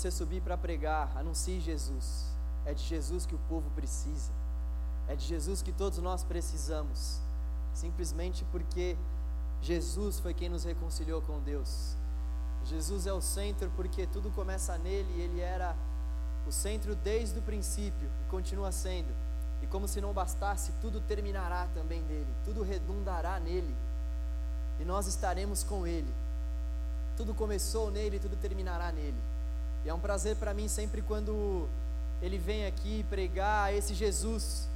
você subir para pregar, anuncie Jesus. É de Jesus que o povo precisa. É de Jesus que todos nós precisamos. Simplesmente porque Jesus foi quem nos reconciliou com Deus. Jesus é o centro porque tudo começa nele e ele era o centro desde o princípio e continua sendo. E como se não bastasse, tudo terminará também nele, tudo redundará nele. E nós estaremos com ele. Tudo começou nele, tudo terminará nele. E é um prazer para mim sempre quando ele vem aqui pregar esse Jesus.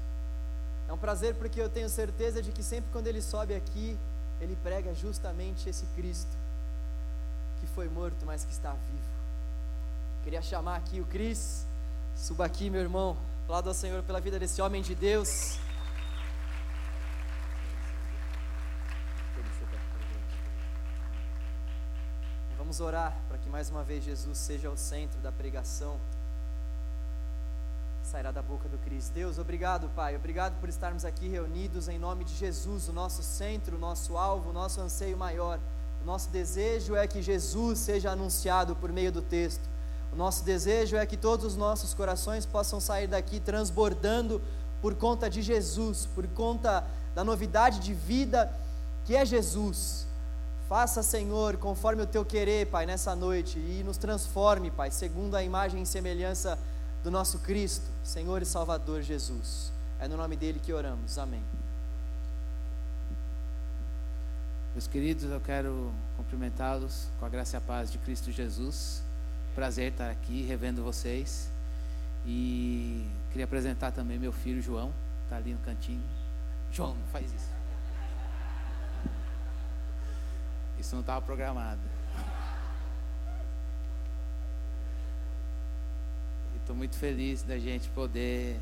É um prazer porque eu tenho certeza de que sempre quando ele sobe aqui, ele prega justamente esse Cristo que foi morto, mas que está vivo. Queria chamar aqui o Cris. Suba aqui, meu irmão. Aplauda ao Senhor pela vida desse homem de Deus. Vamos orar mais uma vez Jesus seja o centro da pregação. Sairá da boca do Cristo. Deus, obrigado, Pai. Obrigado por estarmos aqui reunidos em nome de Jesus, o nosso centro, o nosso alvo, o nosso anseio maior. O nosso desejo é que Jesus seja anunciado por meio do texto. O nosso desejo é que todos os nossos corações possam sair daqui transbordando por conta de Jesus, por conta da novidade de vida que é Jesus. Faça, Senhor, conforme o teu querer, Pai, nessa noite e nos transforme, Pai, segundo a imagem e semelhança do nosso Cristo, Senhor e Salvador Jesus. É no nome dele que oramos. Amém. Meus queridos, eu quero cumprimentá-los com a graça e a paz de Cristo Jesus. Prazer estar aqui revendo vocês. E queria apresentar também meu filho João, está ali no cantinho. João, faz isso. Isso não estava programado. Estou muito feliz da gente poder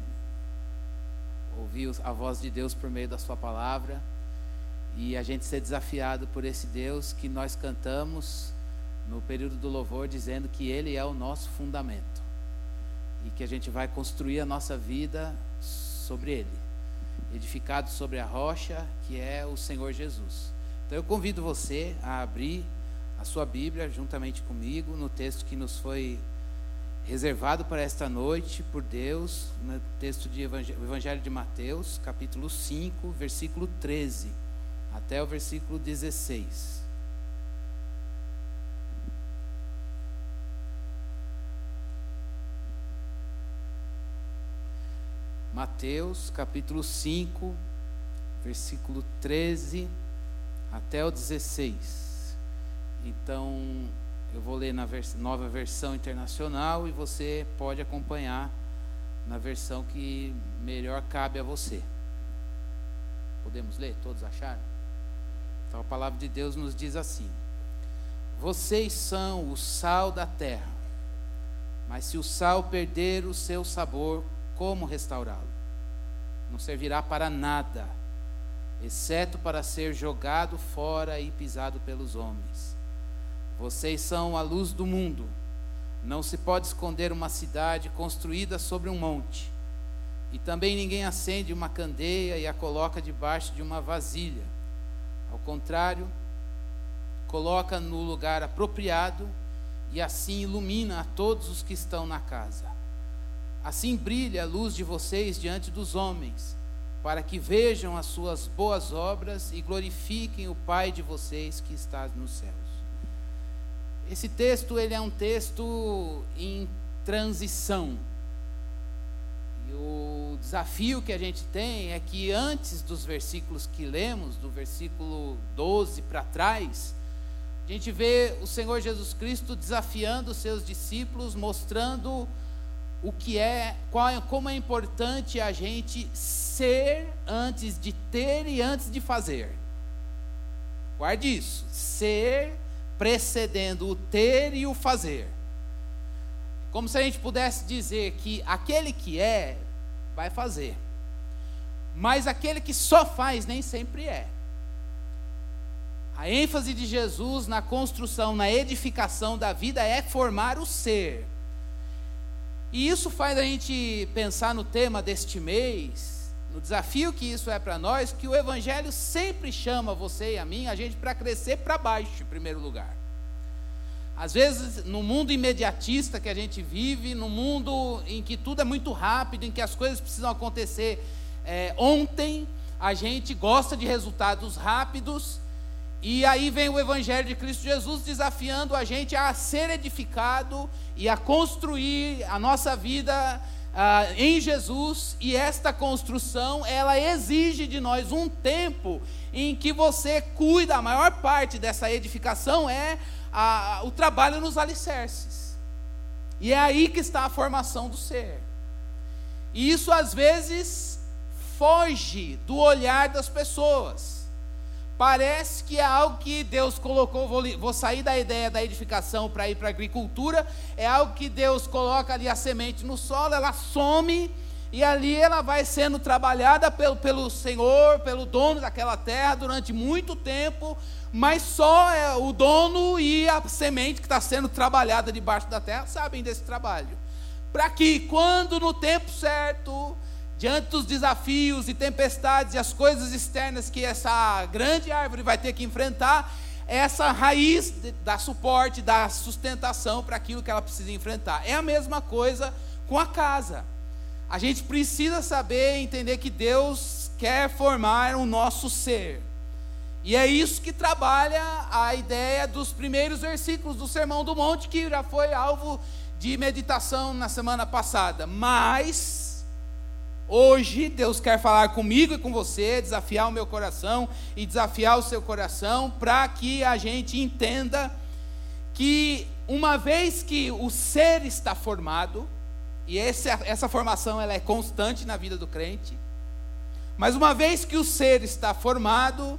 ouvir a voz de Deus por meio da Sua palavra e a gente ser desafiado por esse Deus que nós cantamos no período do louvor, dizendo que Ele é o nosso fundamento e que a gente vai construir a nossa vida sobre Ele, edificado sobre a rocha que é o Senhor Jesus. Então eu convido você a abrir a sua Bíblia juntamente comigo no texto que nos foi reservado para esta noite por Deus, no texto do Evangelho de Mateus, capítulo 5, versículo 13, até o versículo 16. Mateus capítulo 5, versículo 13 até o 16. Então, eu vou ler na vers nova versão internacional e você pode acompanhar na versão que melhor cabe a você. Podemos ler? Todos acharam? Então a palavra de Deus nos diz assim: Vocês são o sal da terra, mas se o sal perder o seu sabor, como restaurá-lo? Não servirá para nada exceto para ser jogado fora e pisado pelos homens. Vocês são a luz do mundo. Não se pode esconder uma cidade construída sobre um monte. E também ninguém acende uma candeia e a coloca debaixo de uma vasilha. Ao contrário, coloca no lugar apropriado e assim ilumina a todos os que estão na casa. Assim brilha a luz de vocês diante dos homens para que vejam as suas boas obras e glorifiquem o Pai de vocês que está nos céus. Esse texto ele é um texto em transição. E o desafio que a gente tem é que antes dos versículos que lemos, do versículo 12 para trás, a gente vê o Senhor Jesus Cristo desafiando os seus discípulos, mostrando o que é, qual é, como é importante a gente ser antes de ter e antes de fazer. Guarde isso, ser precedendo o ter e o fazer. Como se a gente pudesse dizer que aquele que é vai fazer. Mas aquele que só faz nem sempre é. A ênfase de Jesus na construção, na edificação da vida é formar o ser. E isso faz a gente pensar no tema deste mês, no desafio que isso é para nós, que o Evangelho sempre chama você e a mim, a gente para crescer para baixo, em primeiro lugar. Às vezes, no mundo imediatista que a gente vive, no mundo em que tudo é muito rápido, em que as coisas precisam acontecer é, ontem, a gente gosta de resultados rápidos, e aí vem o Evangelho de Cristo Jesus desafiando a gente a ser edificado e a construir a nossa vida ah, em Jesus, e esta construção, ela exige de nós um tempo em que você cuida, a maior parte dessa edificação é a, o trabalho nos alicerces. E é aí que está a formação do ser. E isso às vezes foge do olhar das pessoas. Parece que é algo que Deus colocou, vou, vou sair da ideia da edificação para ir para a agricultura, é algo que Deus coloca ali a semente no solo, ela some e ali ela vai sendo trabalhada pelo, pelo Senhor, pelo dono daquela terra durante muito tempo, mas só é o dono e a semente que está sendo trabalhada debaixo da terra sabem desse trabalho. Para que quando no tempo certo diante dos desafios e tempestades e as coisas externas que essa grande árvore vai ter que enfrentar, essa raiz dá suporte, dá sustentação para aquilo que ela precisa enfrentar. É a mesma coisa com a casa. A gente precisa saber entender que Deus quer formar o nosso ser. E é isso que trabalha a ideia dos primeiros versículos do Sermão do Monte, que já foi alvo de meditação na semana passada. Mas Hoje Deus quer falar comigo e com você, desafiar o meu coração e desafiar o seu coração, para que a gente entenda que uma vez que o ser está formado, e esse, essa formação ela é constante na vida do crente, mas uma vez que o ser está formado,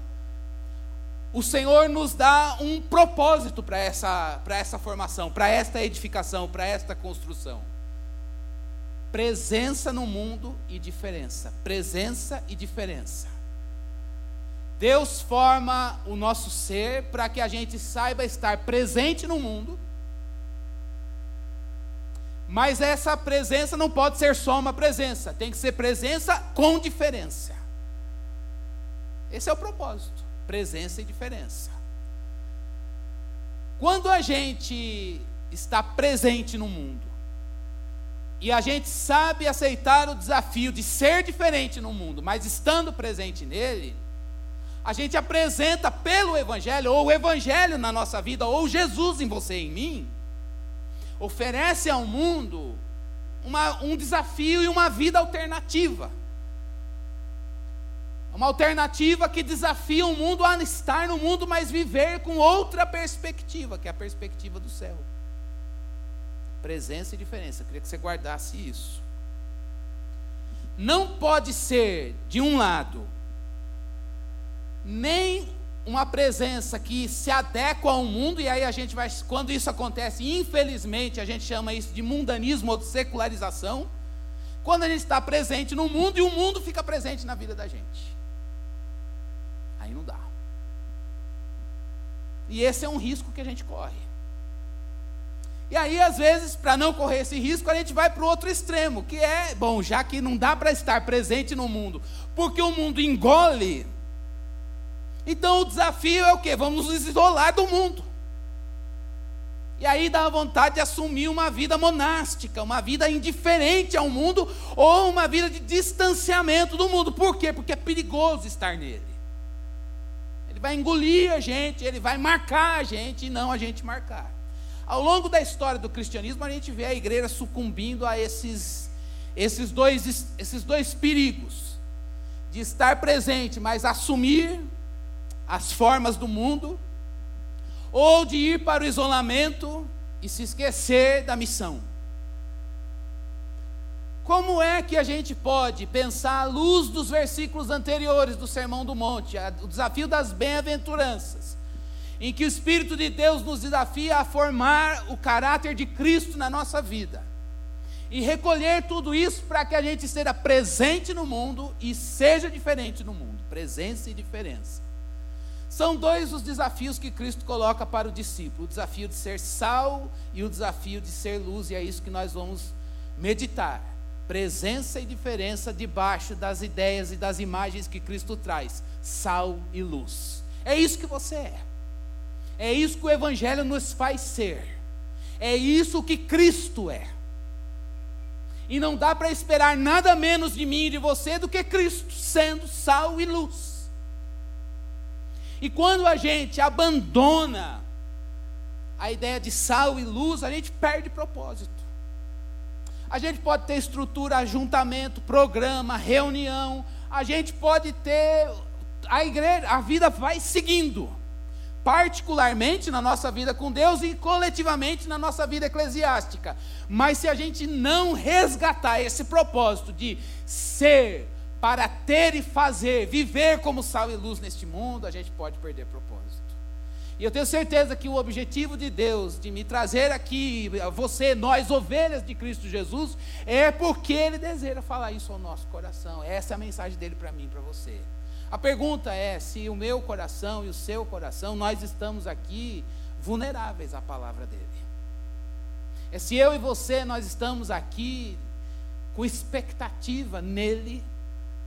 o Senhor nos dá um propósito para essa, essa formação, para esta edificação, para esta construção presença no mundo e diferença. Presença e diferença. Deus forma o nosso ser para que a gente saiba estar presente no mundo. Mas essa presença não pode ser só uma presença, tem que ser presença com diferença. Esse é o propósito: presença e diferença. Quando a gente está presente no mundo, e a gente sabe aceitar o desafio de ser diferente no mundo, mas estando presente nele, a gente apresenta pelo Evangelho, ou o Evangelho na nossa vida, ou Jesus em você e em mim, oferece ao mundo uma, um desafio e uma vida alternativa. Uma alternativa que desafia o mundo a estar no mundo, mas viver com outra perspectiva, que é a perspectiva do céu. Presença e diferença. Eu queria que você guardasse isso. Não pode ser, de um lado, nem uma presença que se adequa ao mundo, e aí a gente vai, quando isso acontece, infelizmente, a gente chama isso de mundanismo ou de secularização. Quando a gente está presente no mundo e o mundo fica presente na vida da gente. Aí não dá. E esse é um risco que a gente corre. E aí, às vezes, para não correr esse risco, a gente vai para o outro extremo, que é, bom, já que não dá para estar presente no mundo, porque o mundo engole, então o desafio é o quê? Vamos nos isolar do mundo. E aí dá vontade de assumir uma vida monástica, uma vida indiferente ao mundo, ou uma vida de distanciamento do mundo. Por quê? Porque é perigoso estar nele. Ele vai engolir a gente, ele vai marcar a gente e não a gente marcar. Ao longo da história do cristianismo, a gente vê a igreja sucumbindo a esses, esses, dois, esses dois perigos: de estar presente, mas assumir as formas do mundo, ou de ir para o isolamento e se esquecer da missão. Como é que a gente pode pensar à luz dos versículos anteriores do Sermão do Monte, o desafio das bem-aventuranças? Em que o Espírito de Deus nos desafia a formar o caráter de Cristo na nossa vida. E recolher tudo isso para que a gente esteja presente no mundo e seja diferente no mundo. Presença e diferença. São dois os desafios que Cristo coloca para o discípulo: o desafio de ser sal e o desafio de ser luz, e é isso que nós vamos meditar. Presença e diferença debaixo das ideias e das imagens que Cristo traz: sal e luz. É isso que você é. É isso que o Evangelho nos faz ser. É isso que Cristo é. E não dá para esperar nada menos de mim e de você do que Cristo, sendo sal e luz. E quando a gente abandona a ideia de sal e luz, a gente perde propósito. A gente pode ter estrutura, ajuntamento, programa, reunião, a gente pode ter a igreja, a vida vai seguindo particularmente na nossa vida com Deus e coletivamente na nossa vida eclesiástica. Mas se a gente não resgatar esse propósito de ser, para ter e fazer, viver como sal e luz neste mundo, a gente pode perder propósito. E eu tenho certeza que o objetivo de Deus de me trazer aqui, você, nós, ovelhas de Cristo Jesus, é porque Ele deseja falar isso ao nosso coração. Essa é a mensagem dele para mim, para você. A pergunta é se o meu coração e o seu coração, nós estamos aqui vulneráveis à palavra dele. É se eu e você, nós estamos aqui com expectativa nele,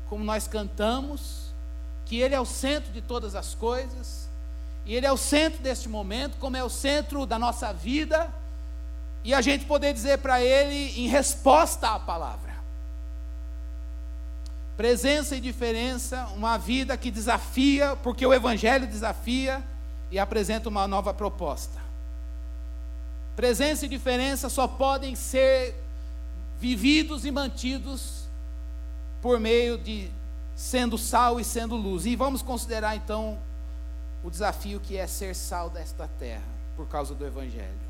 como nós cantamos, que ele é o centro de todas as coisas, e ele é o centro deste momento, como é o centro da nossa vida, e a gente poder dizer para ele em resposta à palavra. Presença e diferença, uma vida que desafia, porque o Evangelho desafia e apresenta uma nova proposta. Presença e diferença só podem ser vividos e mantidos por meio de sendo sal e sendo luz. E vamos considerar então o desafio que é ser sal desta terra, por causa do Evangelho.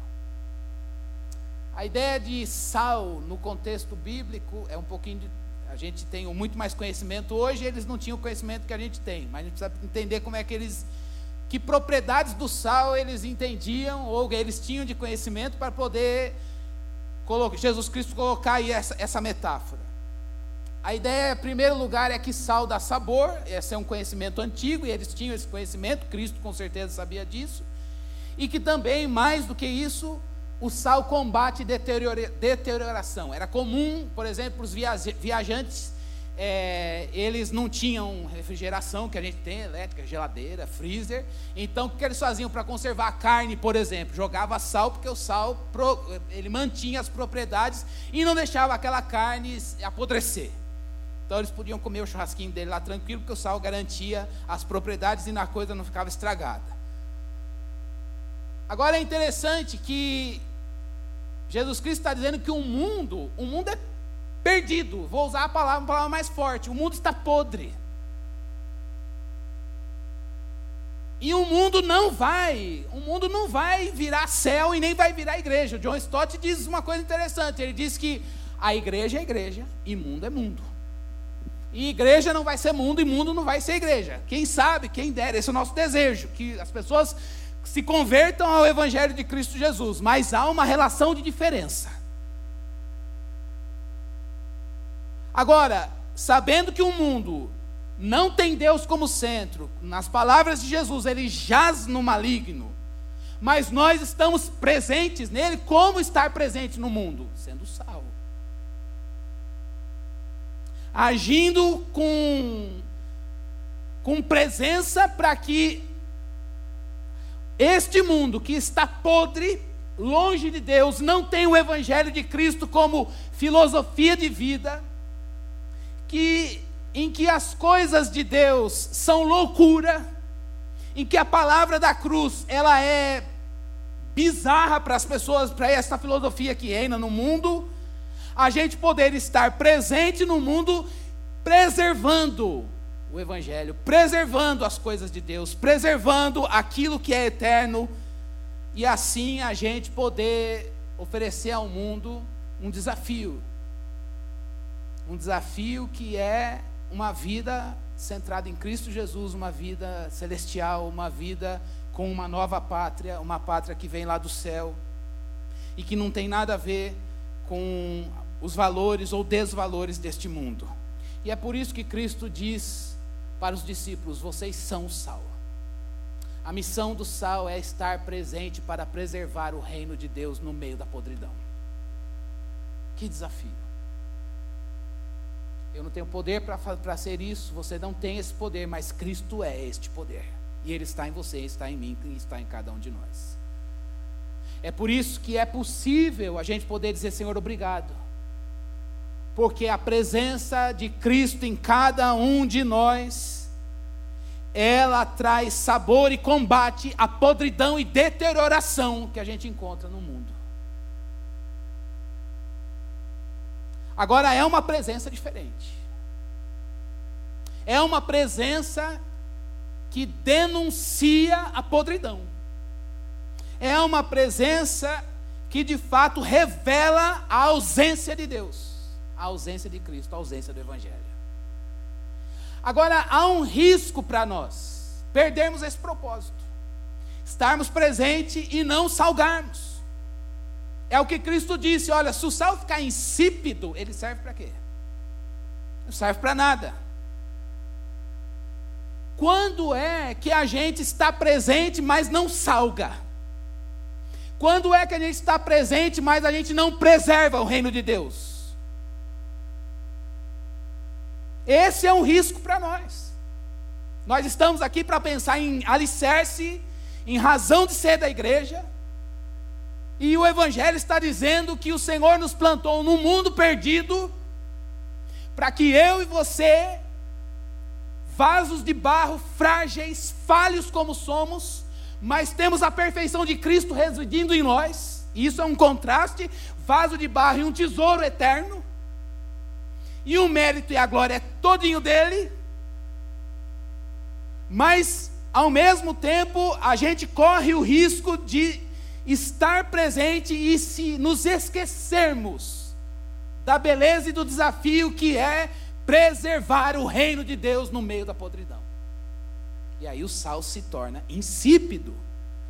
A ideia de sal no contexto bíblico é um pouquinho de a gente tem muito mais conhecimento. Hoje eles não tinham o conhecimento que a gente tem, mas a gente precisa entender como é que eles, que propriedades do sal eles entendiam ou eles tinham de conhecimento para poder colocar, Jesus Cristo colocar aí essa, essa metáfora. A ideia, em primeiro lugar, é que sal dá sabor, esse é um conhecimento antigo e eles tinham esse conhecimento, Cristo com certeza sabia disso, e que também, mais do que isso, o sal combate deterioração. Era comum, por exemplo, os viajantes, é, eles não tinham refrigeração que a gente tem, elétrica, geladeira, freezer. Então, o que eles faziam para conservar a carne, por exemplo? Jogava sal, porque o sal ele mantinha as propriedades e não deixava aquela carne apodrecer. Então, eles podiam comer o churrasquinho dele lá tranquilo, porque o sal garantia as propriedades e na coisa não ficava estragada. Agora é interessante que Jesus Cristo está dizendo que o mundo, o mundo é perdido. Vou usar a palavra, uma palavra mais forte. O mundo está podre. E o mundo não vai, o mundo não vai virar céu e nem vai virar igreja. O John Stott diz uma coisa interessante. Ele diz que a igreja é igreja e mundo é mundo. E igreja não vai ser mundo e mundo não vai ser igreja. Quem sabe, quem dera, esse é o nosso desejo, que as pessoas se convertam ao Evangelho de Cristo Jesus, mas há uma relação de diferença. Agora, sabendo que o mundo não tem Deus como centro, nas palavras de Jesus, ele jaz no maligno, mas nós estamos presentes nele, como estar presente no mundo? Sendo sal. Agindo com, com presença para que este mundo que está podre, longe de Deus, não tem o Evangelho de Cristo como filosofia de vida, que, em que as coisas de Deus são loucura, em que a palavra da cruz ela é bizarra para as pessoas, para essa filosofia que reina no mundo, a gente poder estar presente no mundo, preservando o Evangelho, preservando as coisas de Deus, preservando aquilo que é eterno, e assim a gente poder oferecer ao mundo um desafio. Um desafio que é uma vida centrada em Cristo Jesus, uma vida celestial, uma vida com uma nova pátria, uma pátria que vem lá do céu e que não tem nada a ver com os valores ou desvalores deste mundo. E é por isso que Cristo diz para os discípulos: vocês são o sal. A missão do sal é estar presente para preservar o reino de Deus no meio da podridão. Que desafio. Eu não tenho poder para ser isso, você não tem esse poder, mas Cristo é este poder. E Ele está em você, está em mim e está em cada um de nós. É por isso que é possível a gente poder dizer, Senhor, obrigado. Porque a presença de Cristo em cada um de nós, ela traz sabor e combate a podridão e deterioração que a gente encontra no mundo. Agora é uma presença diferente. É uma presença que denuncia a podridão é uma presença que de fato revela a ausência de Deus, a ausência de Cristo, a ausência do Evangelho. Agora, há um risco para nós perdermos esse propósito, estarmos presentes e não salgarmos. É o que Cristo disse: olha, se o sal ficar insípido, ele serve para quê? Não serve para nada. Quando é que a gente está presente, mas não salga? Quando é que a gente está presente, mas a gente não preserva o reino de Deus? Esse é um risco para nós. Nós estamos aqui para pensar em alicerce, em razão de ser da igreja. E o Evangelho está dizendo que o Senhor nos plantou num mundo perdido, para que eu e você, vasos de barro frágeis, falhos como somos, mas temos a perfeição de Cristo residindo em nós. Isso é um contraste, vaso de barro e um tesouro eterno. E o mérito e a glória é todinho dele. Mas ao mesmo tempo, a gente corre o risco de estar presente e se nos esquecermos da beleza e do desafio que é preservar o reino de Deus no meio da podridão. E aí o sal se torna insípido.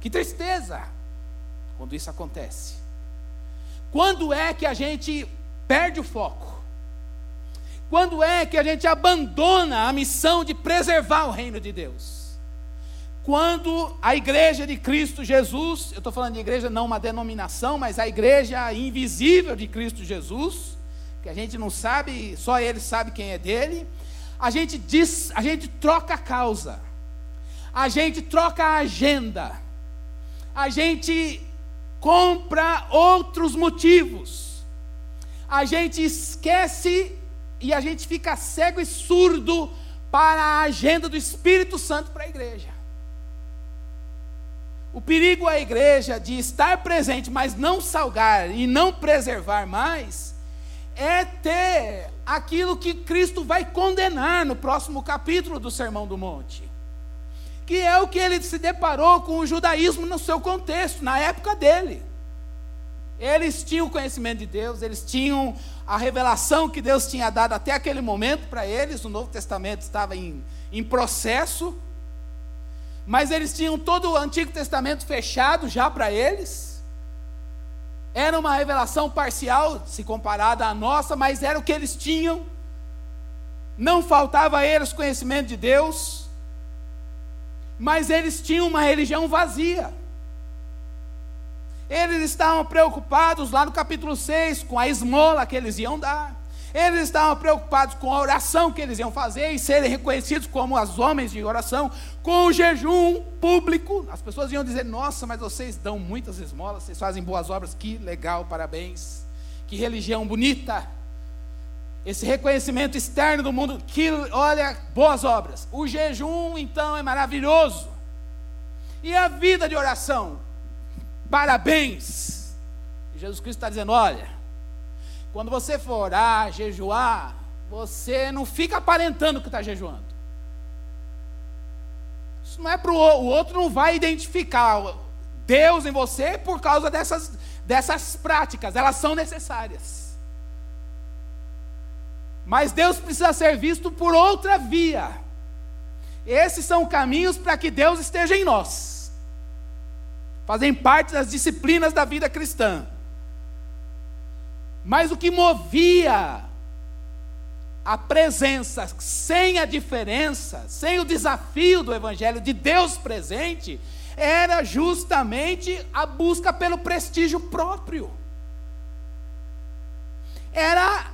Que tristeza quando isso acontece. Quando é que a gente perde o foco? Quando é que a gente abandona a missão de preservar o reino de Deus? Quando a igreja de Cristo Jesus, eu estou falando de igreja não uma denominação, mas a igreja invisível de Cristo Jesus, que a gente não sabe, só ele sabe quem é dele, a gente diz, a gente troca a causa a gente troca a agenda, a gente compra outros motivos, a gente esquece e a gente fica cego e surdo para a agenda do Espírito Santo para a igreja. O perigo à igreja de estar presente, mas não salgar e não preservar mais, é ter aquilo que Cristo vai condenar no próximo capítulo do Sermão do Monte que é o que ele se deparou com o judaísmo no seu contexto, na época dele. Eles tinham conhecimento de Deus, eles tinham a revelação que Deus tinha dado até aquele momento para eles, o Novo Testamento estava em, em processo, mas eles tinham todo o Antigo Testamento fechado já para eles. Era uma revelação parcial, se comparada à nossa, mas era o que eles tinham. Não faltava a eles conhecimento de Deus mas eles tinham uma religião vazia. Eles estavam preocupados lá no capítulo 6 com a esmola que eles iam dar. Eles estavam preocupados com a oração que eles iam fazer e serem reconhecidos como os homens de oração, com o jejum público. As pessoas iam dizer: Nossa, mas vocês dão muitas esmolas, vocês fazem boas obras, que legal, parabéns. Que religião bonita esse reconhecimento externo do mundo, que olha, boas obras. O jejum, então, é maravilhoso. E a vida de oração? Parabéns. Jesus Cristo está dizendo: olha, quando você for orar, jejuar, você não fica aparentando que está jejuando. Isso não é para o outro, não vai identificar Deus em você por causa dessas, dessas práticas, elas são necessárias. Mas Deus precisa ser visto por outra via. Esses são caminhos para que Deus esteja em nós. Fazem parte das disciplinas da vida cristã. Mas o que movia a presença sem a diferença, sem o desafio do Evangelho de Deus presente, era justamente a busca pelo prestígio próprio. Era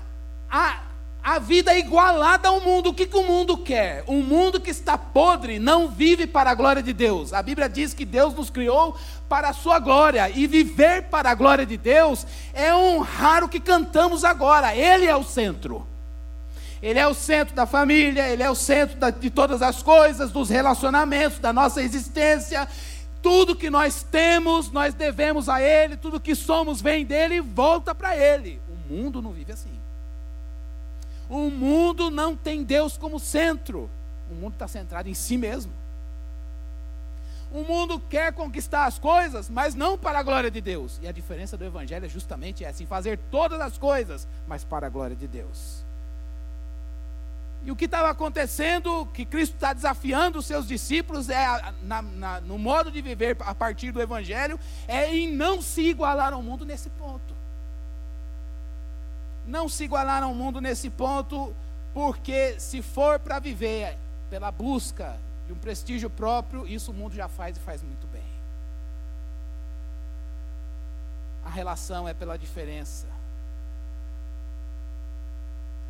a, a vida é igualada ao mundo. O que, que o mundo quer? Um mundo que está podre não vive para a glória de Deus. A Bíblia diz que Deus nos criou para a sua glória. E viver para a glória de Deus é honrar o que cantamos agora. Ele é o centro. Ele é o centro da família, ele é o centro da, de todas as coisas, dos relacionamentos, da nossa existência. Tudo que nós temos, nós devemos a Ele, tudo que somos vem dele e volta para Ele. O mundo não vive assim. O mundo não tem Deus como centro. O mundo está centrado em si mesmo. O mundo quer conquistar as coisas, mas não para a glória de Deus. E a diferença do Evangelho é justamente essa: em fazer todas as coisas, mas para a glória de Deus. E o que estava acontecendo, que Cristo está desafiando os seus discípulos, é na, na, no modo de viver a partir do Evangelho, é em não se igualar ao mundo nesse ponto. Não se igualar ao mundo nesse ponto, porque se for para viver pela busca de um prestígio próprio, isso o mundo já faz e faz muito bem. A relação é pela diferença.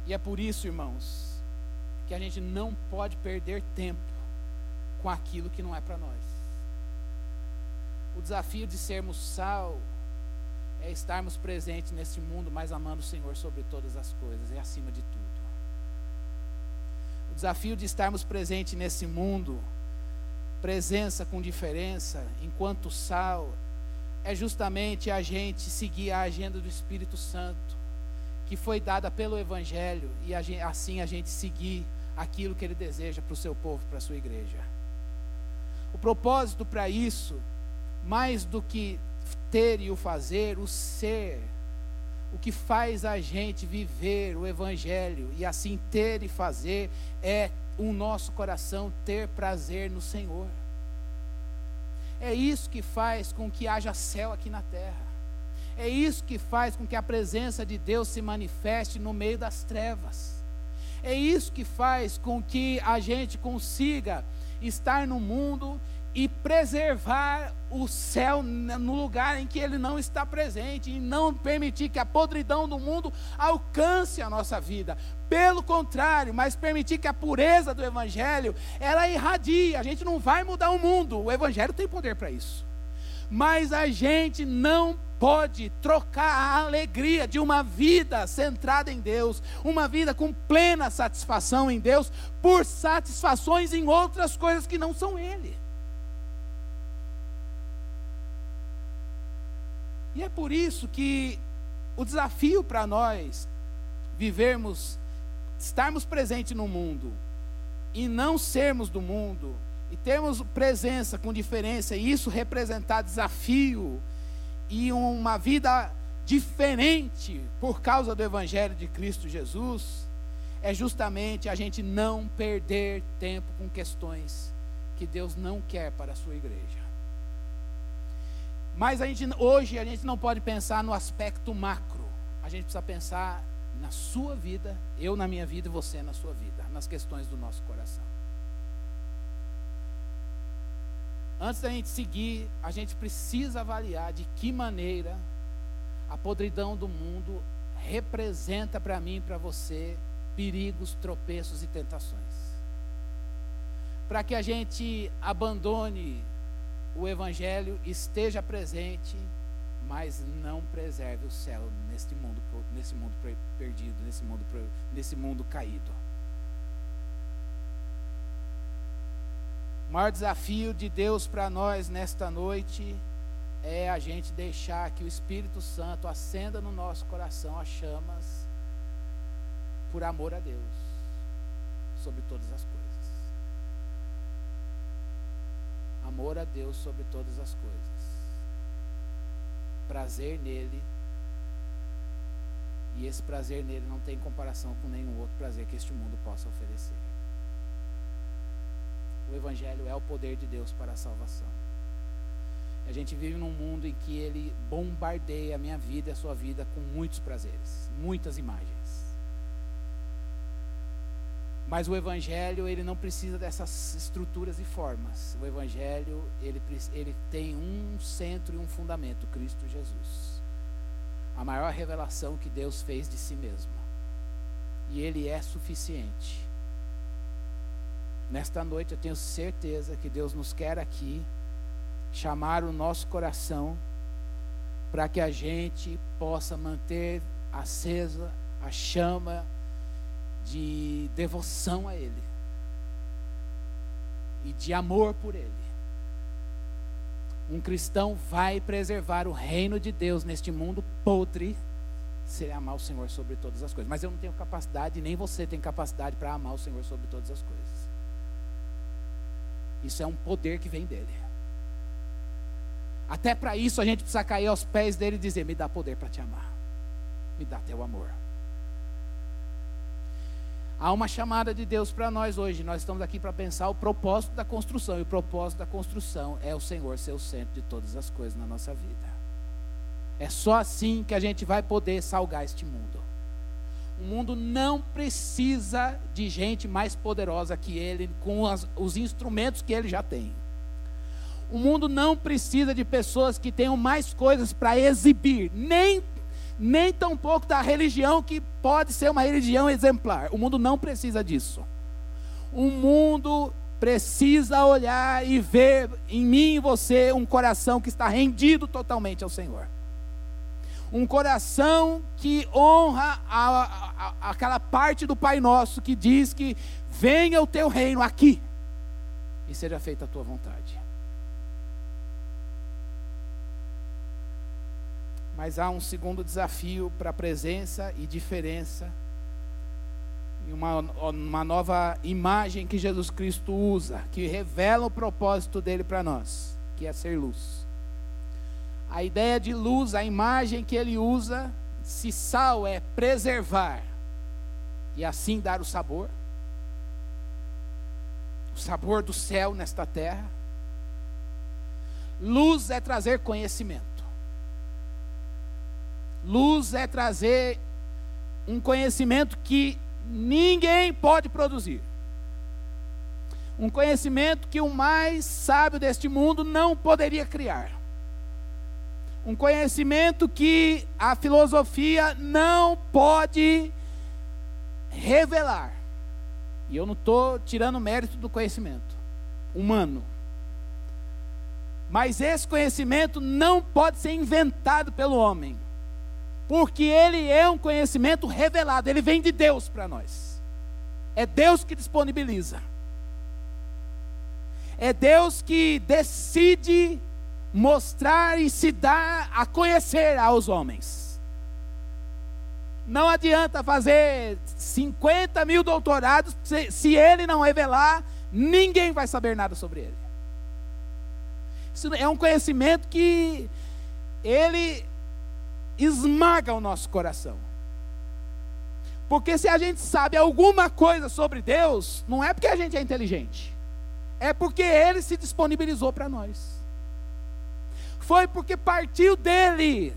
E é por isso, irmãos, que a gente não pode perder tempo com aquilo que não é para nós. O desafio de sermos sal é estarmos presentes nesse mundo, mas amando o Senhor sobre todas as coisas e acima de tudo. O desafio de estarmos presentes nesse mundo, presença com diferença, enquanto sal, é justamente a gente seguir a agenda do Espírito Santo, que foi dada pelo Evangelho, e a gente, assim a gente seguir aquilo que ele deseja para o seu povo, para a sua igreja. O propósito para isso, mais do que ter e o fazer, o ser, o que faz a gente viver o Evangelho e assim ter e fazer, é o nosso coração ter prazer no Senhor. É isso que faz com que haja céu aqui na terra. É isso que faz com que a presença de Deus se manifeste no meio das trevas. É isso que faz com que a gente consiga estar no mundo e preservar o céu no lugar em que ele não está presente e não permitir que a podridão do mundo alcance a nossa vida. Pelo contrário, mas permitir que a pureza do evangelho ela irradie. A gente não vai mudar o mundo. O evangelho tem poder para isso. Mas a gente não pode trocar a alegria de uma vida centrada em Deus, uma vida com plena satisfação em Deus, por satisfações em outras coisas que não são Ele. E é por isso que o desafio para nós vivermos, estarmos presentes no mundo e não sermos do mundo, e termos presença com diferença, e isso representar desafio e uma vida diferente por causa do Evangelho de Cristo Jesus, é justamente a gente não perder tempo com questões que Deus não quer para a sua igreja. Mas a gente, hoje a gente não pode pensar no aspecto macro, a gente precisa pensar na sua vida, eu na minha vida e você na sua vida, nas questões do nosso coração. Antes da gente seguir, a gente precisa avaliar de que maneira a podridão do mundo representa para mim e para você perigos, tropeços e tentações. Para que a gente abandone o Evangelho, esteja presente, mas não preserve o céu neste mundo, nesse mundo perdido, nesse mundo, nesse mundo caído. O maior desafio de Deus para nós nesta noite é a gente deixar que o Espírito Santo acenda no nosso coração as chamas por amor a Deus sobre todas as coisas. Amor a Deus sobre todas as coisas. Prazer nele. E esse prazer nele não tem comparação com nenhum outro prazer que este mundo possa oferecer. O Evangelho é o poder de Deus para a salvação. A gente vive num mundo em que ele bombardeia a minha vida e a sua vida com muitos prazeres, muitas imagens. Mas o Evangelho, ele não precisa dessas estruturas e formas. O Evangelho, ele, ele tem um centro e um fundamento: Cristo Jesus. A maior revelação que Deus fez de si mesmo. e Ele é suficiente. Nesta noite eu tenho certeza que Deus nos quer aqui chamar o nosso coração para que a gente possa manter acesa a chama de devoção a Ele e de amor por Ele. Um cristão vai preservar o reino de Deus neste mundo podre se ele amar o Senhor sobre todas as coisas. Mas eu não tenho capacidade, nem você tem capacidade para amar o Senhor sobre todas as coisas. Isso é um poder que vem dele. Até para isso a gente precisa cair aos pés dele e dizer: Me dá poder para te amar, me dá teu amor. Há uma chamada de Deus para nós hoje. Nós estamos aqui para pensar o propósito da construção. E o propósito da construção é o Senhor ser o centro de todas as coisas na nossa vida. É só assim que a gente vai poder salgar este mundo. O mundo não precisa de gente mais poderosa que ele, com as, os instrumentos que ele já tem. O mundo não precisa de pessoas que tenham mais coisas para exibir, nem nem tampouco da religião que pode ser uma religião exemplar. O mundo não precisa disso. O mundo precisa olhar e ver em mim e você um coração que está rendido totalmente ao Senhor. Um coração que honra a, a, aquela parte do Pai Nosso que diz que venha o teu reino aqui e seja feita a tua vontade. Mas há um segundo desafio para presença e diferença. E uma, uma nova imagem que Jesus Cristo usa, que revela o propósito dele para nós, que é ser luz. A ideia de luz, a imagem que ele usa, se sal é preservar e assim dar o sabor, o sabor do céu nesta terra. Luz é trazer conhecimento. Luz é trazer um conhecimento que ninguém pode produzir. Um conhecimento que o mais sábio deste mundo não poderia criar. Um conhecimento que a filosofia não pode revelar. E eu não estou tirando mérito do conhecimento humano. Mas esse conhecimento não pode ser inventado pelo homem porque ele é um conhecimento revelado, ele vem de Deus para nós. É Deus que disponibiliza. É Deus que decide mostrar e se dar a conhecer aos homens. Não adianta fazer 50 mil doutorados, se, se ele não revelar, ninguém vai saber nada sobre ele. Isso é um conhecimento que ele esmaga o nosso coração. Porque se a gente sabe alguma coisa sobre Deus, não é porque a gente é inteligente, é porque Ele se disponibilizou para nós. Foi porque partiu dele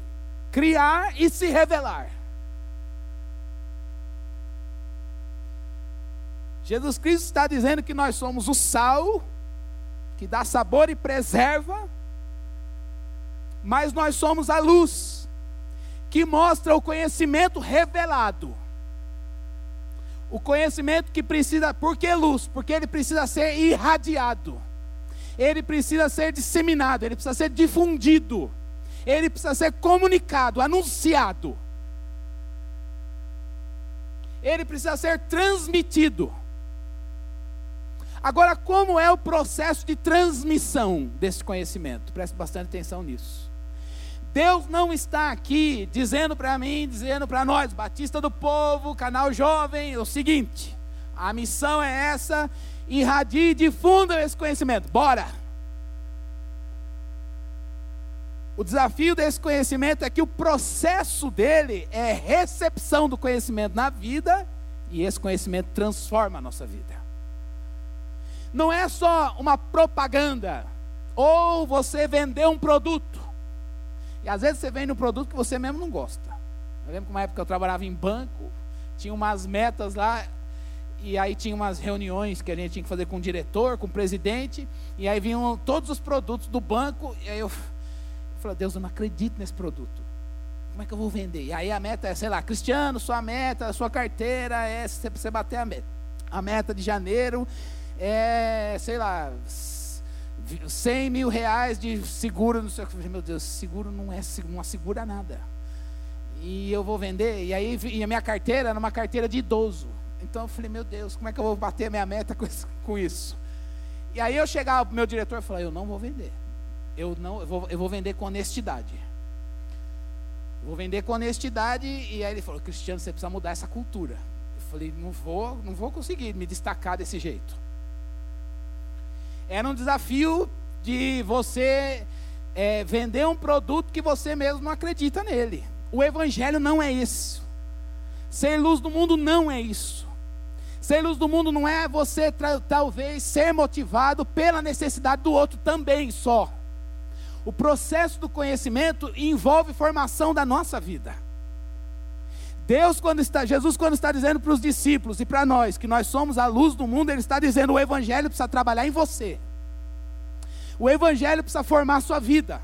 criar e se revelar. Jesus Cristo está dizendo que nós somos o sal, que dá sabor e preserva, mas nós somos a luz que mostra o conhecimento revelado. O conhecimento que precisa, por que luz? Porque ele precisa ser irradiado. Ele precisa ser disseminado, ele precisa ser difundido. Ele precisa ser comunicado, anunciado. Ele precisa ser transmitido. Agora, como é o processo de transmissão desse conhecimento? Preste bastante atenção nisso. Deus não está aqui dizendo para mim, dizendo para nós, Batista do Povo, canal jovem, o seguinte: a missão é essa, irradie e difunda esse conhecimento. Bora! O desafio desse conhecimento é que o processo dele é recepção do conhecimento na vida e esse conhecimento transforma a nossa vida. Não é só uma propaganda ou você vender um produto. E às vezes você vende um produto que você mesmo não gosta. Eu lembro que uma época eu trabalhava em banco, tinha umas metas lá, e aí tinha umas reuniões que a gente tinha que fazer com o diretor, com o presidente, e aí vinham todos os produtos do banco, e aí eu, eu falei, Deus, eu não acredito nesse produto. como é que eu vou vender? E aí a meta é, sei lá, Cristiano, sua meta, sua carteira é você bater a meta. A meta de janeiro é, sei lá, 100 mil reais de seguro no seu. Meu Deus, seguro não é não assegura nada. E eu vou vender, e aí e a minha carteira era uma carteira de idoso. Então eu falei, meu Deus, como é que eu vou bater a minha meta com isso? E aí eu chegava para o meu diretor e falava, eu não vou vender. Eu, não, eu, vou, eu vou vender com honestidade. Eu vou vender com honestidade. E aí ele falou, Cristiano, você precisa mudar essa cultura. Eu falei, não vou, não vou conseguir me destacar desse jeito. Era um desafio de você é, vender um produto que você mesmo não acredita nele. O Evangelho não é isso. Ser luz do mundo não é isso. Ser luz do mundo não é você talvez ser motivado pela necessidade do outro também só. O processo do conhecimento envolve formação da nossa vida. Deus, quando está, Jesus, quando está dizendo para os discípulos e para nós que nós somos a luz do mundo, Ele está dizendo: o Evangelho precisa trabalhar em você. O Evangelho precisa formar a sua vida.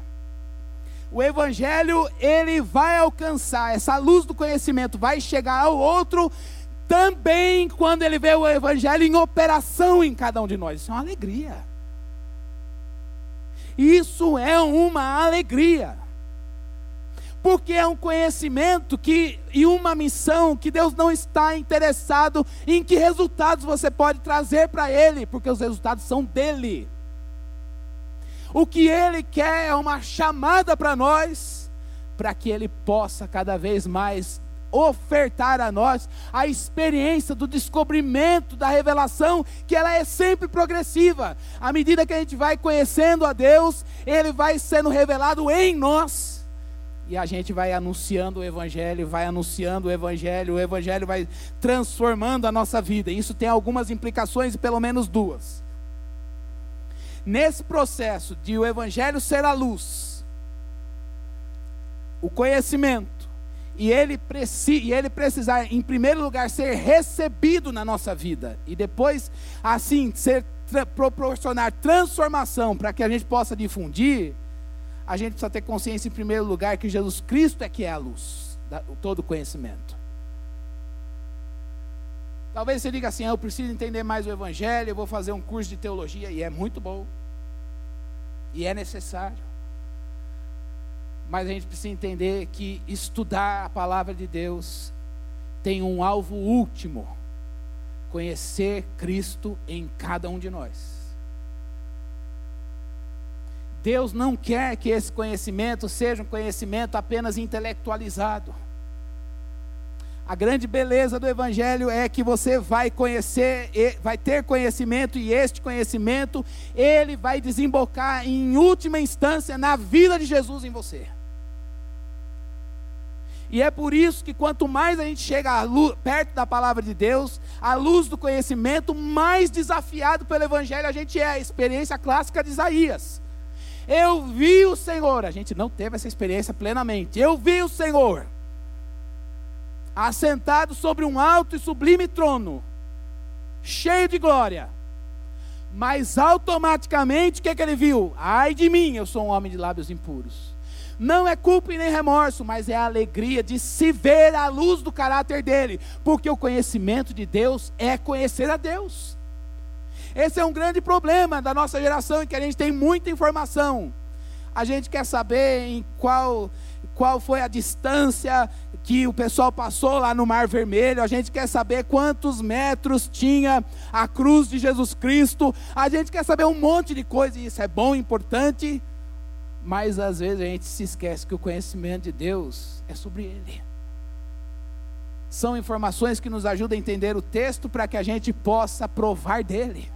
O Evangelho, ele vai alcançar, essa luz do conhecimento vai chegar ao outro também quando ele vê o Evangelho em operação em cada um de nós. Isso é uma alegria. Isso é uma alegria porque é um conhecimento que e uma missão que Deus não está interessado em que resultados você pode trazer para ele, porque os resultados são dele. O que ele quer é uma chamada para nós, para que ele possa cada vez mais ofertar a nós a experiência do descobrimento da revelação, que ela é sempre progressiva. À medida que a gente vai conhecendo a Deus, ele vai sendo revelado em nós e a gente vai anunciando o Evangelho, vai anunciando o Evangelho, o Evangelho vai transformando a nossa vida. Isso tem algumas implicações, pelo menos duas. Nesse processo de o Evangelho ser a luz, o conhecimento, e ele, preci, e ele precisar, em primeiro lugar, ser recebido na nossa vida, e depois, assim, ser proporcionar transformação para que a gente possa difundir, a gente precisa ter consciência, em primeiro lugar, que Jesus Cristo é que é a luz, da, todo conhecimento. Talvez você diga assim: ah, eu preciso entender mais o Evangelho, eu vou fazer um curso de teologia, e é muito bom, e é necessário. Mas a gente precisa entender que estudar a palavra de Deus tem um alvo último: conhecer Cristo em cada um de nós. Deus não quer que esse conhecimento seja um conhecimento apenas intelectualizado. A grande beleza do Evangelho é que você vai conhecer, vai ter conhecimento, e este conhecimento, ele vai desembocar em última instância na vida de Jesus em você. E é por isso que quanto mais a gente chega luz, perto da palavra de Deus, à luz do conhecimento, mais desafiado pelo Evangelho a gente é. A experiência clássica de Isaías. Eu vi o Senhor. A gente não teve essa experiência plenamente. Eu vi o Senhor assentado sobre um alto e sublime trono, cheio de glória. Mas automaticamente o que, é que ele viu? Ai de mim, eu sou um homem de lábios impuros. Não é culpa e nem remorso, mas é a alegria de se ver a luz do caráter dele, porque o conhecimento de Deus é conhecer a Deus. Esse é um grande problema da nossa geração, em que a gente tem muita informação. A gente quer saber em qual, qual foi a distância que o pessoal passou lá no Mar Vermelho, a gente quer saber quantos metros tinha a cruz de Jesus Cristo, a gente quer saber um monte de coisa, e isso é bom, importante, mas às vezes a gente se esquece que o conhecimento de Deus é sobre Ele. São informações que nos ajudam a entender o texto para que a gente possa provar dele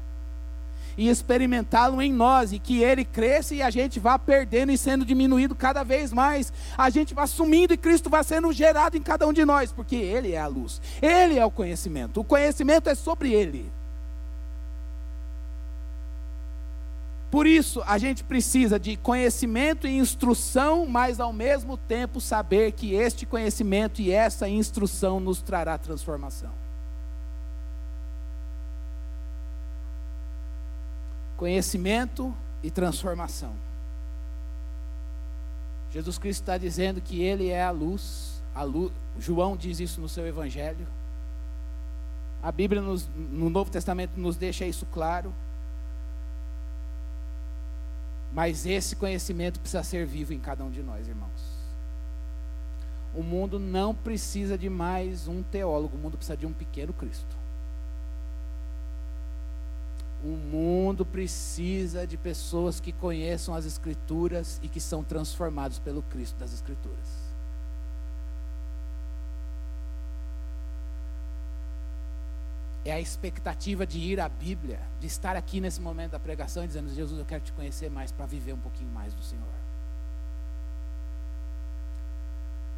e experimentá-lo em nós, e que ele cresça e a gente vá perdendo e sendo diminuído cada vez mais. A gente vai sumindo e Cristo vai sendo gerado em cada um de nós, porque ele é a luz, ele é o conhecimento. O conhecimento é sobre ele. Por isso, a gente precisa de conhecimento e instrução, mas ao mesmo tempo saber que este conhecimento e essa instrução nos trará transformação. Conhecimento e transformação. Jesus Cristo está dizendo que Ele é a luz, a luz. João diz isso no seu Evangelho. A Bíblia nos, no Novo Testamento nos deixa isso claro. Mas esse conhecimento precisa ser vivo em cada um de nós, irmãos. O mundo não precisa de mais um teólogo, o mundo precisa de um pequeno Cristo. O mundo precisa de pessoas que conheçam as Escrituras e que são transformados pelo Cristo das Escrituras. É a expectativa de ir à Bíblia, de estar aqui nesse momento da pregação e dizendo: Jesus, eu quero te conhecer mais para viver um pouquinho mais do Senhor.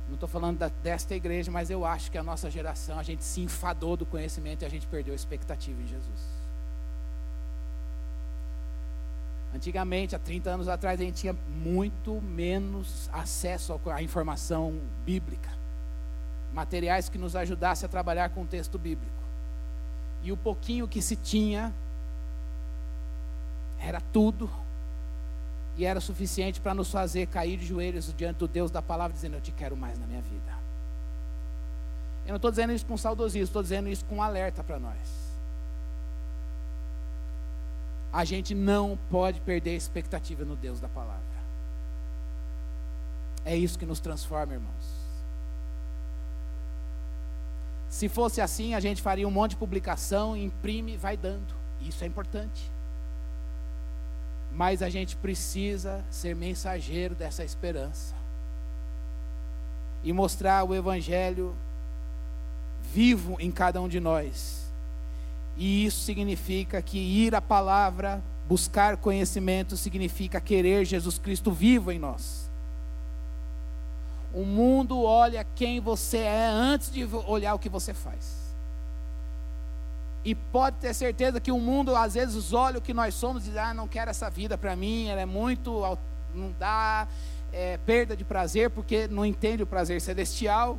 Não estou falando da, desta igreja, mas eu acho que a nossa geração, a gente se enfadou do conhecimento e a gente perdeu a expectativa em Jesus. Antigamente, há 30 anos atrás, a gente tinha muito menos acesso à informação bíblica, materiais que nos ajudassem a trabalhar com o texto bíblico. E o pouquinho que se tinha era tudo e era suficiente para nos fazer cair de joelhos diante do Deus da palavra, dizendo: Eu te quero mais na minha vida. Eu não estou dizendo isso com saudosismo, estou dizendo isso com alerta para nós. A gente não pode perder a expectativa no Deus da palavra. É isso que nos transforma, irmãos. Se fosse assim, a gente faria um monte de publicação, imprime vai dando. Isso é importante. Mas a gente precisa ser mensageiro dessa esperança. E mostrar o Evangelho vivo em cada um de nós e isso significa que ir à palavra, buscar conhecimento, significa querer Jesus Cristo vivo em nós. O mundo olha quem você é antes de olhar o que você faz. E pode ter certeza que o mundo às vezes olha o que nós somos e diz: ah, não quero essa vida para mim, ela é muito, não dá, é, perda de prazer, porque não entende o prazer celestial.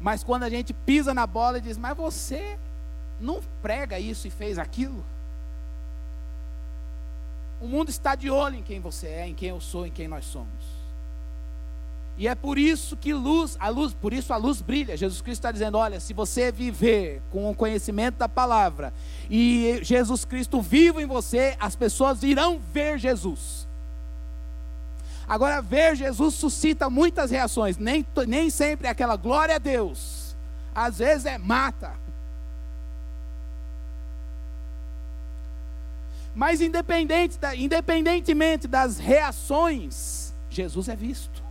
Mas quando a gente pisa na bola e diz: mas você não prega isso e fez aquilo. O mundo está de olho em quem você é, em quem eu sou, em quem nós somos. E é por isso que luz, a luz, por isso a luz brilha. Jesus Cristo está dizendo: olha, se você viver com o conhecimento da palavra e Jesus Cristo vivo em você, as pessoas irão ver Jesus. Agora, ver Jesus suscita muitas reações, nem, nem sempre é aquela glória a Deus, às vezes é mata. Mas independente da, independentemente das reações, Jesus é visto.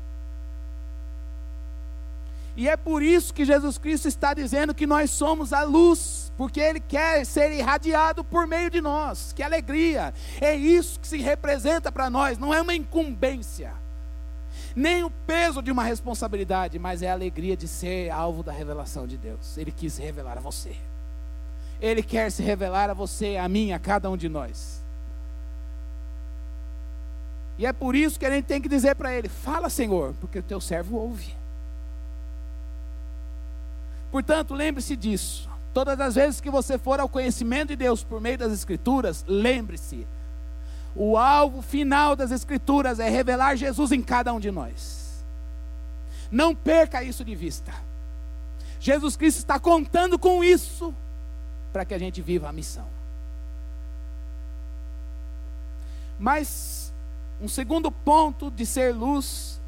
E é por isso que Jesus Cristo está dizendo que nós somos a luz, porque Ele quer ser irradiado por meio de nós. Que alegria! É isso que se representa para nós, não é uma incumbência, nem o peso de uma responsabilidade, mas é a alegria de ser alvo da revelação de Deus. Ele quis revelar a você. Ele quer se revelar a você, a mim, a cada um de nós. E é por isso que a gente tem que dizer para Ele: Fala, Senhor, porque o teu servo ouve. Portanto, lembre-se disso. Todas as vezes que você for ao conhecimento de Deus por meio das Escrituras, lembre-se: o alvo final das Escrituras é revelar Jesus em cada um de nós. Não perca isso de vista. Jesus Cristo está contando com isso para que a gente viva a missão. Mas um segundo ponto de ser luz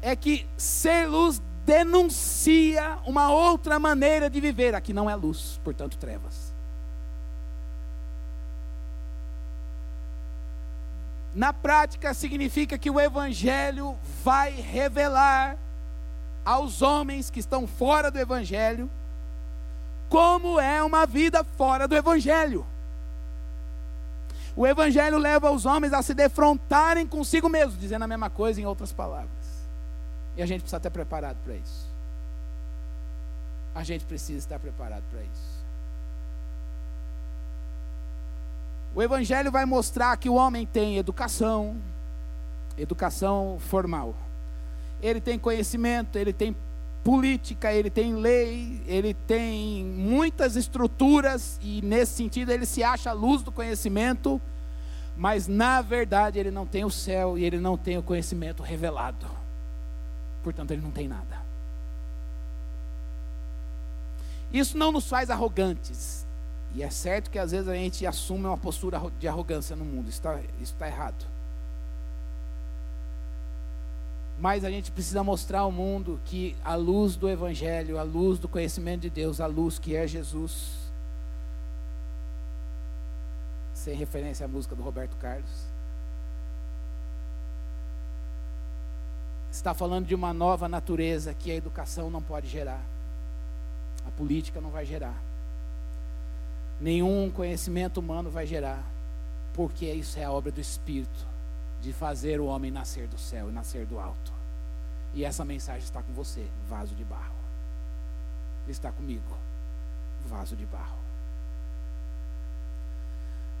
é que ser luz denuncia uma outra maneira de viver. Aqui não é luz, portanto, trevas. Na prática, significa que o Evangelho vai revelar aos homens que estão fora do Evangelho como é uma vida fora do Evangelho. O Evangelho leva os homens a se defrontarem consigo mesmos, dizendo a mesma coisa em outras palavras. E a gente precisa estar preparado para isso. A gente precisa estar preparado para isso. O Evangelho vai mostrar que o homem tem educação, educação formal. Ele tem conhecimento, ele tem política, ele tem lei, ele tem muitas estruturas e nesse sentido ele se acha a luz do conhecimento, mas na verdade ele não tem o céu e ele não tem o conhecimento revelado. Portanto, ele não tem nada. Isso não nos faz arrogantes. E é certo que às vezes a gente assume uma postura de arrogância no mundo. Isso está, isso está errado. Mas a gente precisa mostrar ao mundo que a luz do Evangelho, a luz do conhecimento de Deus, a luz que é Jesus, sem referência à música do Roberto Carlos, está falando de uma nova natureza que a educação não pode gerar, a política não vai gerar, nenhum conhecimento humano vai gerar, porque isso é a obra do Espírito de fazer o homem nascer do céu e nascer do alto. E essa mensagem está com você, vaso de barro. Está comigo, vaso de barro.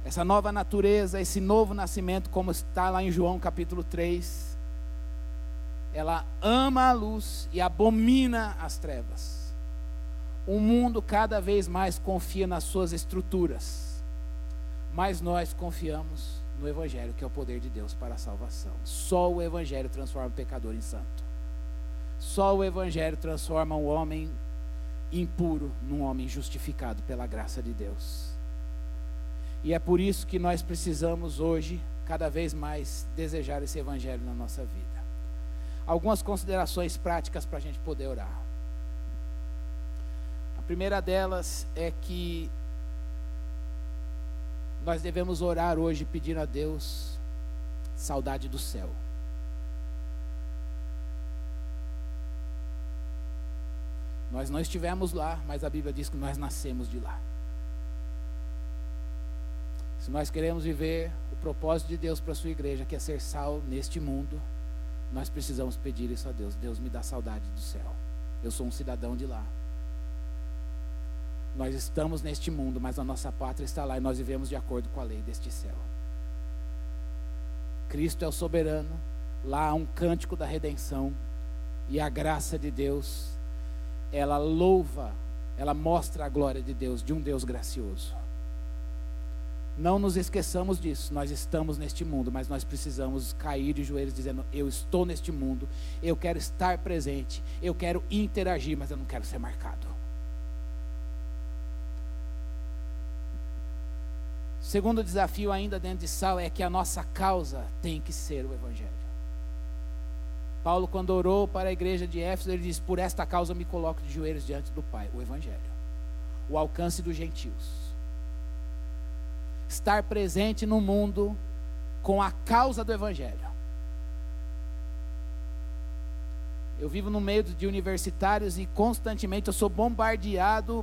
Essa nova natureza, esse novo nascimento, como está lá em João capítulo 3, ela ama a luz e abomina as trevas. O mundo cada vez mais confia nas suas estruturas, mas nós confiamos no Evangelho, que é o poder de Deus para a salvação. Só o Evangelho transforma o pecador em santo. Só o Evangelho transforma um homem impuro num homem justificado pela graça de Deus. E é por isso que nós precisamos hoje, cada vez mais, desejar esse Evangelho na nossa vida. Algumas considerações práticas para a gente poder orar. A primeira delas é que nós devemos orar hoje pedindo a Deus saudade do céu. Nós não estivemos lá, mas a Bíblia diz que nós nascemos de lá. Se nós queremos viver o propósito de Deus para a sua igreja, que é ser sal neste mundo, nós precisamos pedir isso a Deus. Deus me dá saudade do céu. Eu sou um cidadão de lá. Nós estamos neste mundo, mas a nossa pátria está lá e nós vivemos de acordo com a lei deste céu. Cristo é o soberano, lá há um cântico da redenção e a graça de Deus, ela louva, ela mostra a glória de Deus, de um Deus gracioso. Não nos esqueçamos disso. Nós estamos neste mundo, mas nós precisamos cair de joelhos dizendo: Eu estou neste mundo, eu quero estar presente, eu quero interagir, mas eu não quero ser marcado. Segundo desafio, ainda dentro de Sal, é que a nossa causa tem que ser o Evangelho. Paulo, quando orou para a igreja de Éfeso, ele diz: Por esta causa me coloco de joelhos diante do Pai, o Evangelho, o alcance dos gentios. Estar presente no mundo com a causa do Evangelho. Eu vivo no meio de universitários e constantemente eu sou bombardeado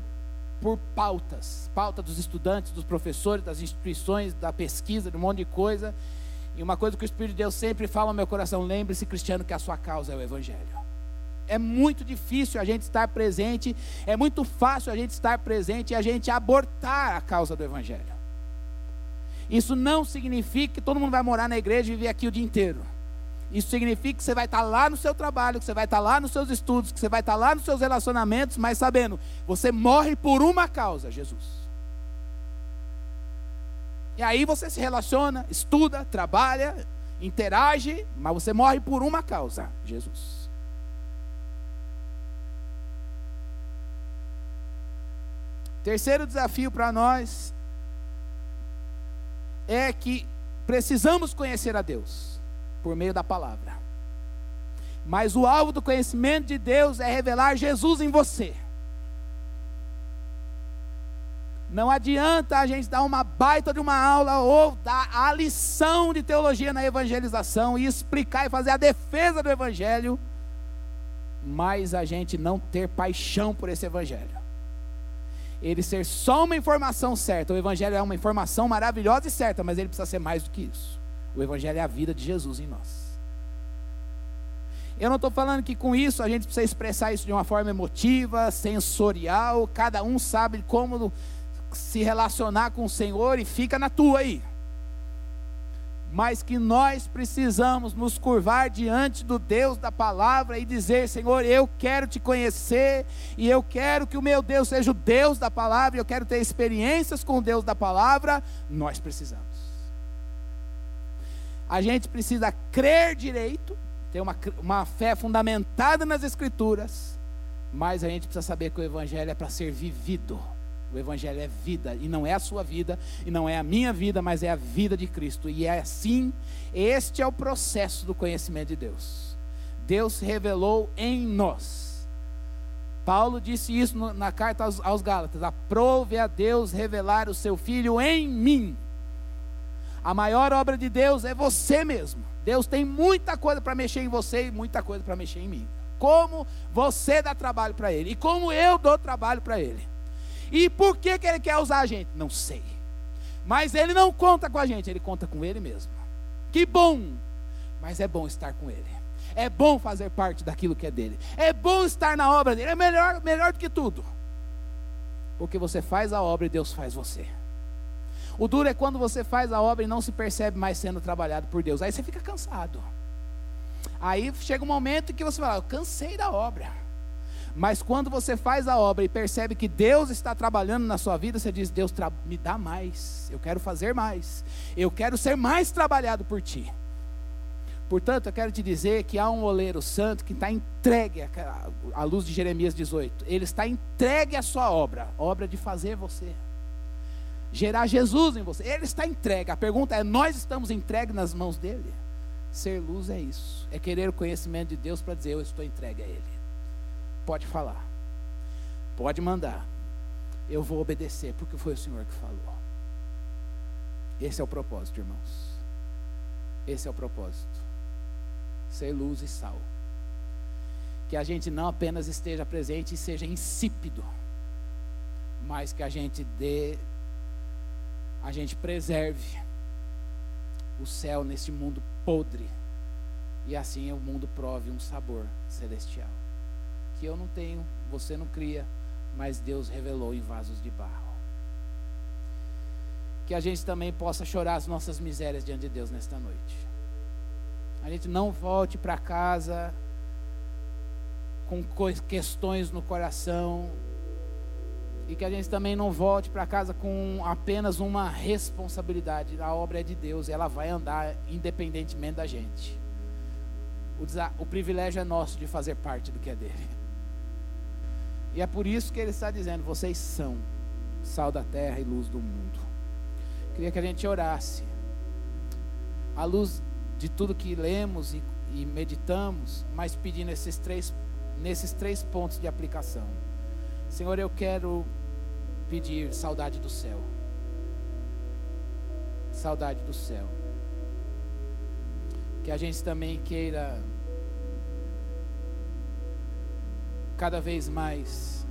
por pautas, pauta dos estudantes, dos professores, das instituições, da pesquisa, de um monte de coisa. E uma coisa que o Espírito de Deus sempre fala no meu coração: lembre-se, cristiano, que a sua causa é o Evangelho. É muito difícil a gente estar presente, é muito fácil a gente estar presente e a gente abortar a causa do Evangelho. Isso não significa que todo mundo vai morar na igreja e viver aqui o dia inteiro. Isso significa que você vai estar lá no seu trabalho, que você vai estar lá nos seus estudos, que você vai estar lá nos seus relacionamentos, mas sabendo, você morre por uma causa, Jesus. E aí você se relaciona, estuda, trabalha, interage, mas você morre por uma causa, Jesus. Terceiro desafio para nós é que precisamos conhecer a Deus por meio da palavra. Mas o alvo do conhecimento de Deus é revelar Jesus em você. Não adianta a gente dar uma baita de uma aula ou dar a lição de teologia na evangelização e explicar e fazer a defesa do evangelho, mas a gente não ter paixão por esse evangelho. Ele ser só uma informação certa. O evangelho é uma informação maravilhosa e certa, mas ele precisa ser mais do que isso. O Evangelho é a vida de Jesus em nós. Eu não estou falando que com isso a gente precisa expressar isso de uma forma emotiva, sensorial, cada um sabe como se relacionar com o Senhor e fica na tua aí. Mas que nós precisamos nos curvar diante do Deus da palavra e dizer: Senhor, eu quero te conhecer e eu quero que o meu Deus seja o Deus da palavra, eu quero ter experiências com o Deus da palavra. Nós precisamos. A gente precisa crer direito, ter uma, uma fé fundamentada nas Escrituras, mas a gente precisa saber que o Evangelho é para ser vivido. O Evangelho é vida, e não é a sua vida, e não é a minha vida, mas é a vida de Cristo. E é assim, este é o processo do conhecimento de Deus. Deus revelou em nós. Paulo disse isso na carta aos, aos Gálatas: aprove a Deus revelar o seu Filho em mim. A maior obra de Deus é você mesmo. Deus tem muita coisa para mexer em você e muita coisa para mexer em mim. Como você dá trabalho para Ele e como eu dou trabalho para Ele. E por que, que Ele quer usar a gente? Não sei. Mas Ele não conta com a gente, Ele conta com Ele mesmo. Que bom! Mas é bom estar com Ele. É bom fazer parte daquilo que é dele. É bom estar na obra dele. É melhor, melhor do que tudo. Porque você faz a obra e Deus faz você. O duro é quando você faz a obra e não se percebe mais sendo trabalhado por Deus. Aí você fica cansado. Aí chega um momento que você fala, eu cansei da obra. Mas quando você faz a obra e percebe que Deus está trabalhando na sua vida, você diz: Deus, me dá mais, eu quero fazer mais, eu quero ser mais trabalhado por ti. Portanto, eu quero te dizer que há um oleiro santo que está entregue à luz de Jeremias 18. Ele está entregue à sua obra, obra de fazer você gerar Jesus em você. Ele está entregue. A pergunta é: nós estamos entregues nas mãos dele? Ser luz é isso. É querer o conhecimento de Deus para dizer: eu estou entregue a Ele. Pode falar. Pode mandar. Eu vou obedecer, porque foi o Senhor que falou. Esse é o propósito, irmãos. Esse é o propósito. Ser luz e sal. Que a gente não apenas esteja presente e seja insípido, mas que a gente dê a gente preserve o céu neste mundo podre e assim o mundo prove um sabor celestial que eu não tenho, você não cria, mas Deus revelou em vasos de barro. Que a gente também possa chorar as nossas misérias diante de Deus nesta noite. A gente não volte para casa com questões no coração, e que a gente também não volte para casa com apenas uma responsabilidade. A obra é de Deus, ela vai andar independentemente da gente. O, o privilégio é nosso de fazer parte do que é dele. E é por isso que ele está dizendo: vocês são sal da terra e luz do mundo. Queria que a gente orasse, à luz de tudo que lemos e, e meditamos, mas pedindo esses três, nesses três pontos de aplicação. Senhor, eu quero pedir saudade do céu. Saudade do céu. Que a gente também queira cada vez mais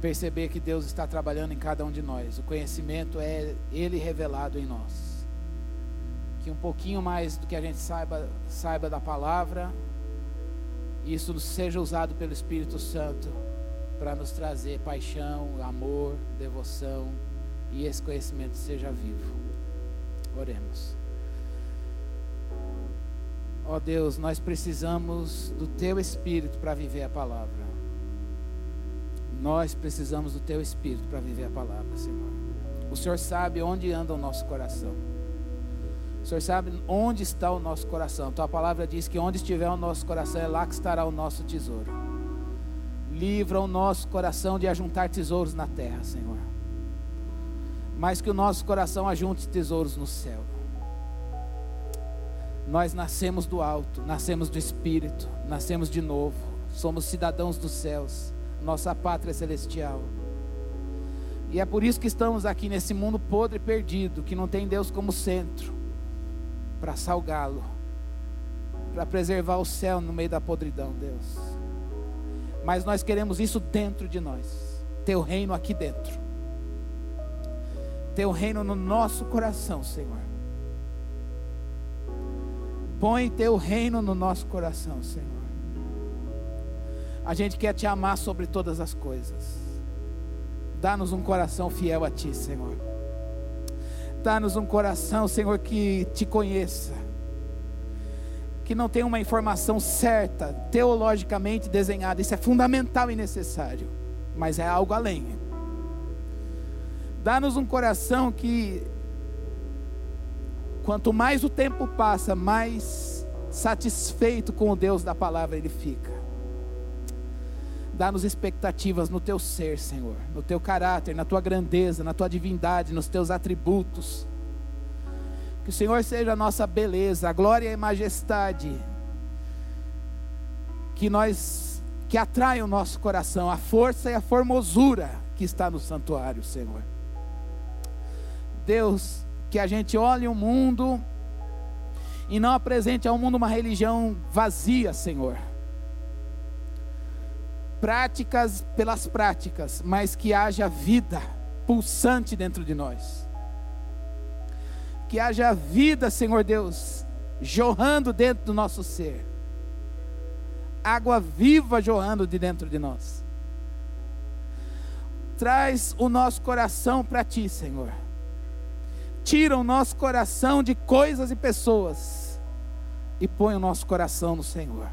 perceber que Deus está trabalhando em cada um de nós. O conhecimento é Ele revelado em nós. Que um pouquinho mais do que a gente saiba, saiba da palavra, isso seja usado pelo Espírito Santo para nos trazer paixão, amor, devoção e esse conhecimento seja vivo. Oremos. Ó oh Deus, nós precisamos do Teu Espírito para viver a palavra. Nós precisamos do Teu Espírito para viver a palavra, Senhor. O Senhor sabe onde anda o nosso coração. O Senhor sabe onde está o nosso coração. Tua palavra diz que onde estiver o nosso coração é lá que estará o nosso tesouro. Livra o nosso coração de ajuntar tesouros na terra, Senhor. Mas que o nosso coração ajunte tesouros no céu. Nós nascemos do alto, nascemos do Espírito, nascemos de novo, somos cidadãos dos céus, nossa pátria celestial. E é por isso que estamos aqui nesse mundo podre e perdido, que não tem Deus como centro, para salgá-lo, para preservar o céu no meio da podridão, Deus mas nós queremos isso dentro de nós. Teu reino aqui dentro. Teu reino no nosso coração, Senhor. Põe teu reino no nosso coração, Senhor. A gente quer te amar sobre todas as coisas. Dá-nos um coração fiel a ti, Senhor. Dá-nos um coração, Senhor, que te conheça que não tem uma informação certa, teologicamente desenhada. Isso é fundamental e necessário, mas é algo além. Dá-nos um coração que, quanto mais o tempo passa, mais satisfeito com o Deus da palavra ele fica. Dá-nos expectativas no teu ser, Senhor, no teu caráter, na tua grandeza, na tua divindade, nos teus atributos. Que o Senhor seja a nossa beleza, a glória e a majestade. Que nós que atrai o nosso coração, a força e a formosura que está no santuário, Senhor. Deus, que a gente olhe o mundo e não apresente ao mundo uma religião vazia, Senhor. Práticas pelas práticas, mas que haja vida pulsante dentro de nós. Que haja vida, Senhor Deus, jorrando dentro do nosso ser água viva jorrando de dentro de nós. Traz o nosso coração para ti, Senhor. Tira o nosso coração de coisas e pessoas e põe o nosso coração no Senhor.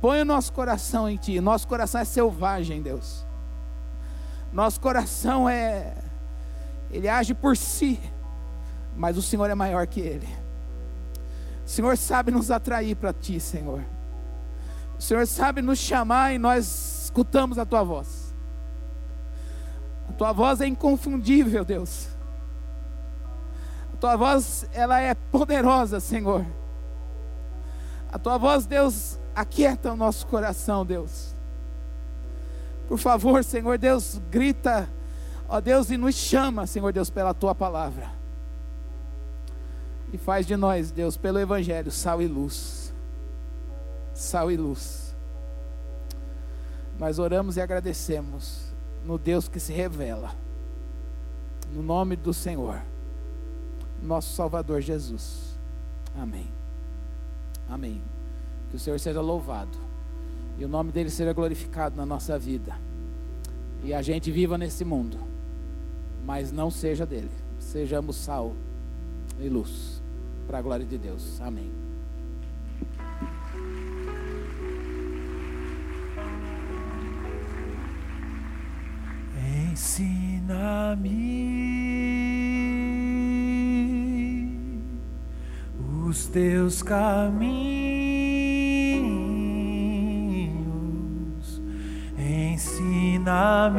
Põe o nosso coração em ti. Nosso coração é selvagem, Deus. Nosso coração é ele age por si, mas o Senhor é maior que ele. O Senhor sabe nos atrair para Ti, Senhor. O Senhor sabe nos chamar e nós escutamos a Tua voz. A Tua voz é inconfundível, Deus. A Tua voz, ela é poderosa, Senhor. A Tua voz, Deus, aquieta o nosso coração, Deus. Por favor, Senhor Deus, grita, ó Deus, e nos chama, Senhor Deus, pela Tua palavra. E faz de nós, Deus, pelo Evangelho, sal e luz. Sal e luz. Nós oramos e agradecemos no Deus que se revela. No nome do Senhor, nosso Salvador Jesus. Amém. Amém. Que o Senhor seja louvado. E o nome dele seja glorificado na nossa vida. E a gente viva nesse mundo. Mas não seja dele. Sejamos sal e luz para a glória de Deus. Amém. Ensina-me os teus caminhos, ensina-me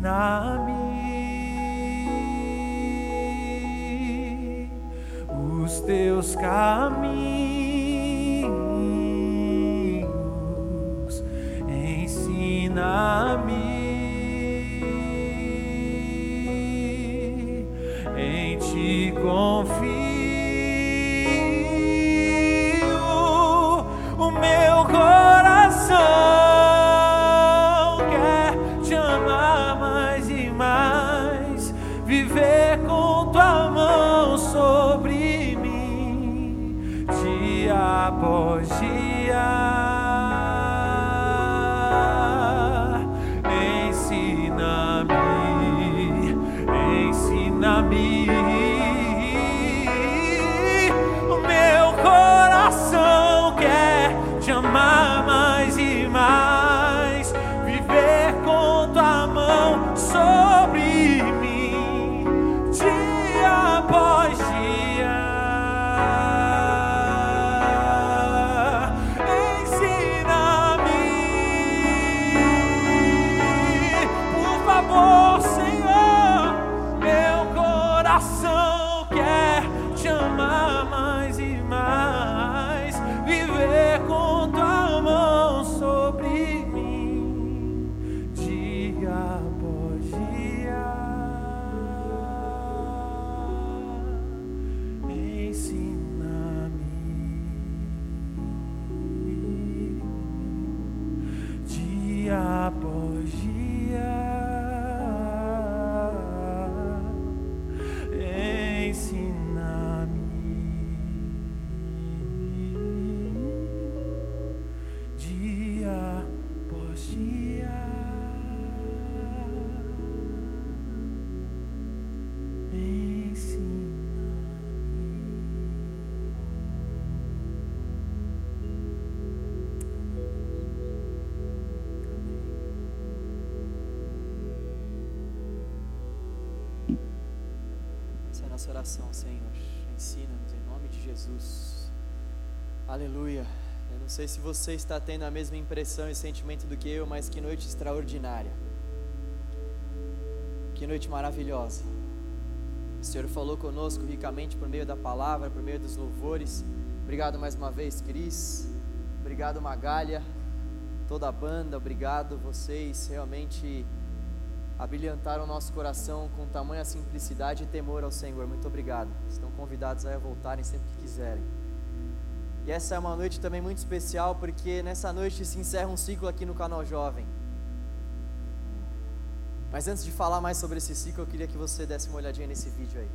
ensina-me os teus caminhos, ensina-me. Você está tendo a mesma impressão e sentimento do que eu, mas que noite extraordinária. Que noite maravilhosa. O Senhor falou conosco ricamente por meio da palavra, por meio dos louvores. Obrigado mais uma vez, Cris. Obrigado, Magalha. Toda a banda, obrigado. Vocês realmente abrilhantaram nosso coração com tamanha simplicidade e temor ao Senhor. Muito obrigado. Estão convidados a voltarem sempre que quiserem. E essa é uma noite também muito especial porque nessa noite se encerra um ciclo aqui no canal Jovem. Mas antes de falar mais sobre esse ciclo, eu queria que você desse uma olhadinha nesse vídeo aí.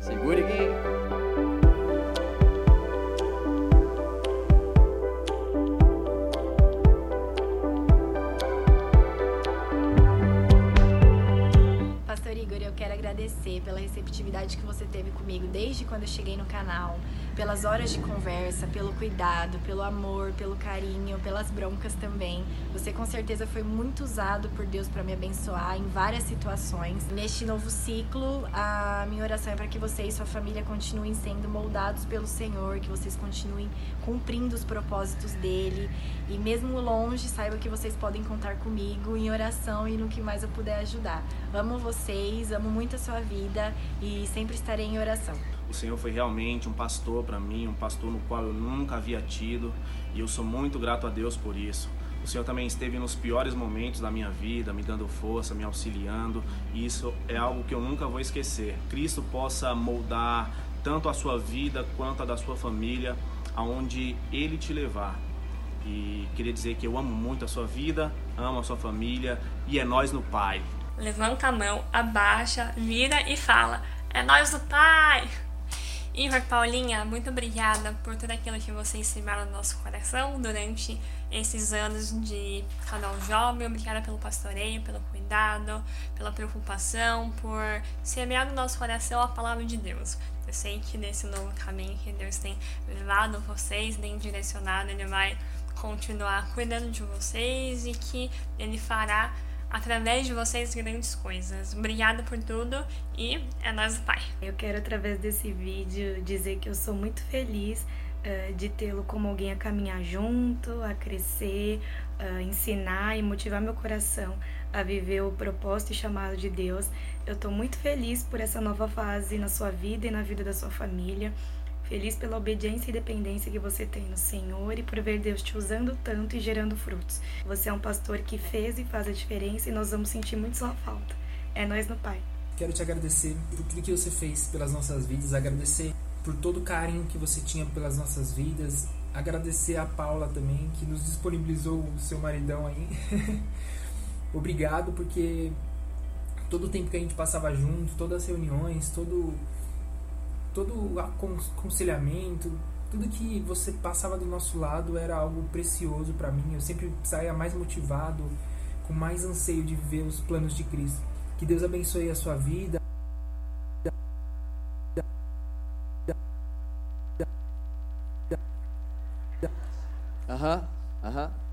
Segure, Gui. Receptividade que você teve comigo desde quando eu cheguei no canal, pelas horas de conversa, pelo cuidado, pelo amor, pelo carinho, pelas broncas também. Você com certeza foi muito usado por Deus para me abençoar em várias situações. Neste novo ciclo, a minha oração é para que você e sua família continuem sendo moldados pelo Senhor, que vocês continuem cumprindo os propósitos dele e mesmo longe, saiba que vocês podem contar comigo em oração e no que mais eu puder ajudar. Amo vocês, amo muito a sua vida e sempre estarei em oração. O Senhor foi realmente um pastor para mim, um pastor no qual eu nunca havia tido, e eu sou muito grato a Deus por isso. O Senhor também esteve nos piores momentos da minha vida, me dando força, me auxiliando, e isso é algo que eu nunca vou esquecer. Cristo possa moldar tanto a sua vida quanto a da sua família, aonde Ele te levar. E queria dizer que eu amo muito a sua vida, amo a sua família, e é nós no Pai. levanta a mão, abaixa, vira e fala: É nós do Pai! Igor, Paulinha, muito obrigada por tudo aquilo que vocês semearam no nosso coração durante esses anos de canal jovem. Obrigada pelo pastoreio, pelo cuidado, pela preocupação, por semear no nosso coração a palavra de Deus. Eu sei que nesse novo caminho que Deus tem levado vocês, bem direcionado, Ele vai continuar cuidando de vocês e que Ele fará através de vocês grandes coisas. Obrigada por tudo e é nós do Pai. Eu quero, através desse vídeo, dizer que eu sou muito feliz uh, de tê-lo como alguém a caminhar junto, a crescer, uh, ensinar e motivar meu coração a viver o propósito e chamado de Deus. Eu estou muito feliz por essa nova fase na sua vida e na vida da sua família. Feliz pela obediência e dependência que você tem no Senhor e por ver Deus te usando tanto e gerando frutos. Você é um pastor que fez e faz a diferença e nós vamos sentir muito sua falta. É nós no Pai. Quero te agradecer por tudo que você fez pelas nossas vidas, agradecer por todo o carinho que você tinha pelas nossas vidas, agradecer a Paula também, que nos disponibilizou o seu maridão aí. Obrigado, porque todo o tempo que a gente passava junto, todas as reuniões, todo todo o aconselhamento, tudo que você passava do nosso lado era algo precioso para mim. Eu sempre saía mais motivado, com mais anseio de viver os planos de Cristo. Que Deus abençoe a sua vida. Aham, aham. Dá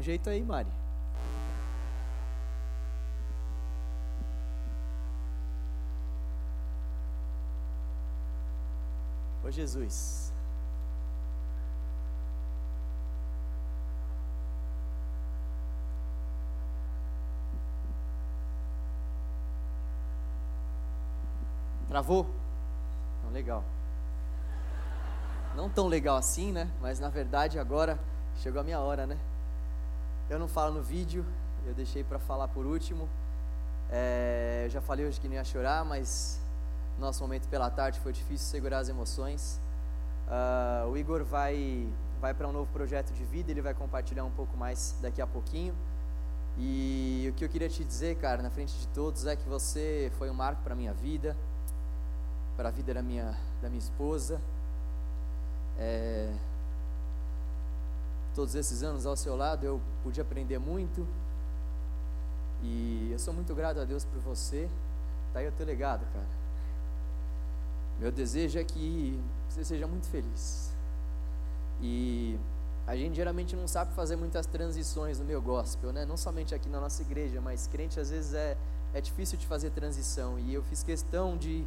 um jeito aí, Mari. Ô Jesus. Travou? Não, legal. Não tão legal assim, né? Mas na verdade agora chegou a minha hora, né? Eu não falo no vídeo, eu deixei para falar por último. É, eu já falei hoje que não ia chorar, mas nosso momento pela tarde foi difícil segurar as emoções. Ah, o Igor vai, vai para um novo projeto de vida, ele vai compartilhar um pouco mais daqui a pouquinho. E o que eu queria te dizer, cara, na frente de todos, é que você foi um marco para minha vida, para a vida da minha, da minha esposa. É, todos esses anos ao seu lado eu pude aprender muito e eu sou muito grato a Deus por você. Tá aí o teu legado, cara. Meu desejo é que você seja muito feliz. E a gente geralmente não sabe fazer muitas transições no meu gospel, né? Não somente aqui na nossa igreja, mas crente às vezes é, é difícil de fazer transição. E eu fiz questão de,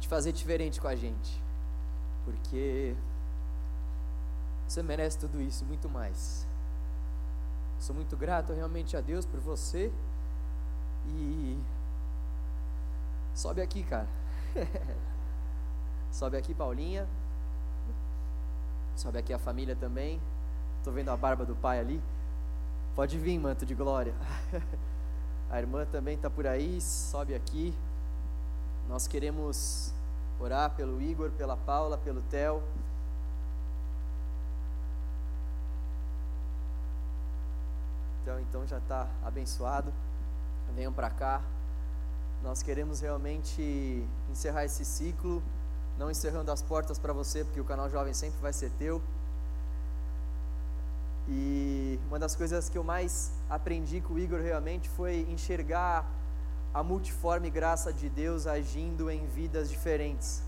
de fazer diferente com a gente. Porque você merece tudo isso, muito mais. Sou muito grato realmente a Deus por você. E sobe aqui, cara. Sobe aqui, Paulinha. Sobe aqui a família também. Estou vendo a barba do pai ali. Pode vir, manto de glória. A irmã também está por aí. Sobe aqui. Nós queremos orar pelo Igor, pela Paula, pelo Theo. Então, então já está abençoado. Venham para cá. Nós queremos realmente encerrar esse ciclo, não encerrando as portas para você, porque o canal Jovem sempre vai ser teu. E uma das coisas que eu mais aprendi com o Igor realmente foi enxergar a multiforme graça de Deus agindo em vidas diferentes.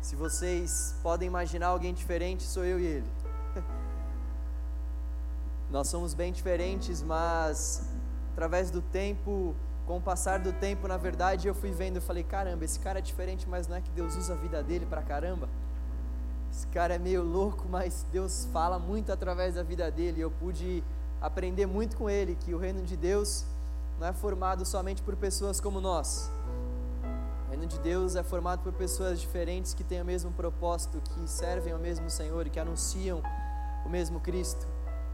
Se vocês podem imaginar alguém diferente, sou eu e ele. Nós somos bem diferentes, mas através do tempo com o passar do tempo, na verdade, eu fui vendo e falei: caramba, esse cara é diferente, mas não é que Deus usa a vida dele pra caramba? Esse cara é meio louco, mas Deus fala muito através da vida dele. Eu pude aprender muito com ele que o reino de Deus não é formado somente por pessoas como nós. O reino de Deus é formado por pessoas diferentes que têm o mesmo propósito, que servem ao mesmo Senhor e que anunciam o mesmo Cristo.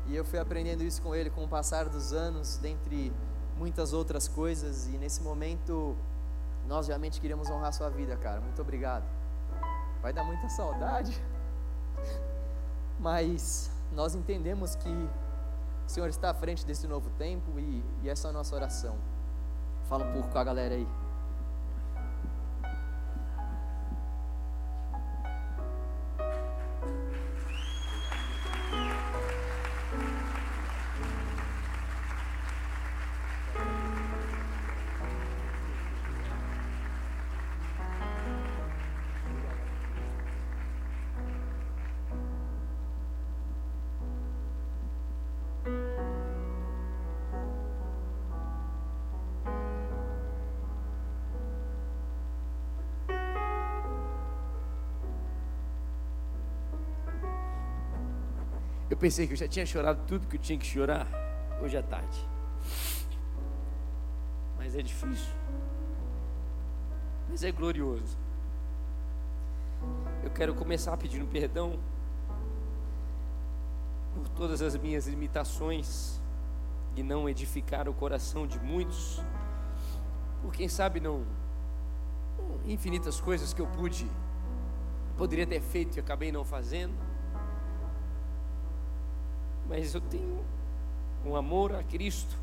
E eu fui aprendendo isso com ele com o passar dos anos, dentre muitas outras coisas. E nesse momento, nós realmente queríamos honrar sua vida, cara. Muito obrigado. Vai dar muita saudade, mas nós entendemos que o Senhor está à frente desse novo tempo e, e essa é a nossa oração. Fala um pouco com a galera aí. Eu pensei que eu já tinha chorado tudo que eu tinha que chorar hoje à tarde. Mas é difícil. Mas é glorioso. Eu quero começar pedindo perdão por todas as minhas limitações e não edificar o coração de muitos. Por quem sabe não infinitas coisas que eu pude poderia ter feito e acabei não fazendo mas eu tenho um amor a Cristo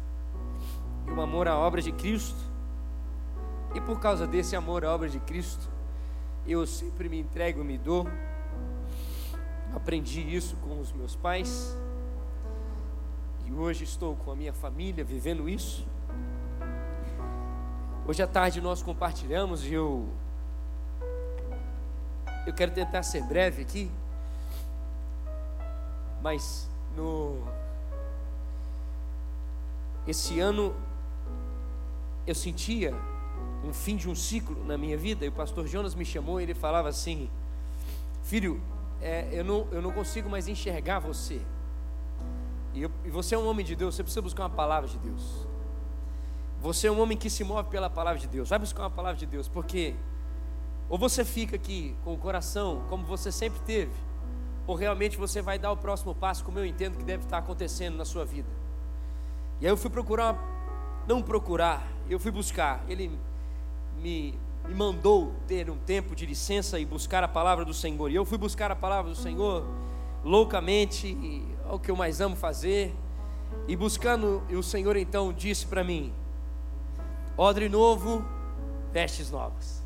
e um amor à obra de Cristo. E por causa desse amor à obra de Cristo, eu sempre me entrego, e me dou. Aprendi isso com os meus pais. E hoje estou com a minha família vivendo isso. Hoje à tarde nós compartilhamos e eu eu quero tentar ser breve aqui. Mas no esse ano eu sentia um fim de um ciclo na minha vida e o pastor Jonas me chamou e ele falava assim filho é, eu, não, eu não consigo mais enxergar você. E, eu, e você é um homem de Deus você precisa buscar uma palavra de Deus. Você é um homem que se move pela palavra de Deus vai buscar uma palavra de Deus porque ou você fica aqui com o coração como você sempre teve ou realmente você vai dar o próximo passo como eu entendo que deve estar acontecendo na sua vida. E aí eu fui procurar, não procurar, eu fui buscar. Ele me, me mandou ter um tempo de licença e buscar a palavra do Senhor. E eu fui buscar a palavra do Senhor loucamente, é o que eu mais amo fazer. E buscando, e o Senhor então disse para mim: Odre novo, vestes novas.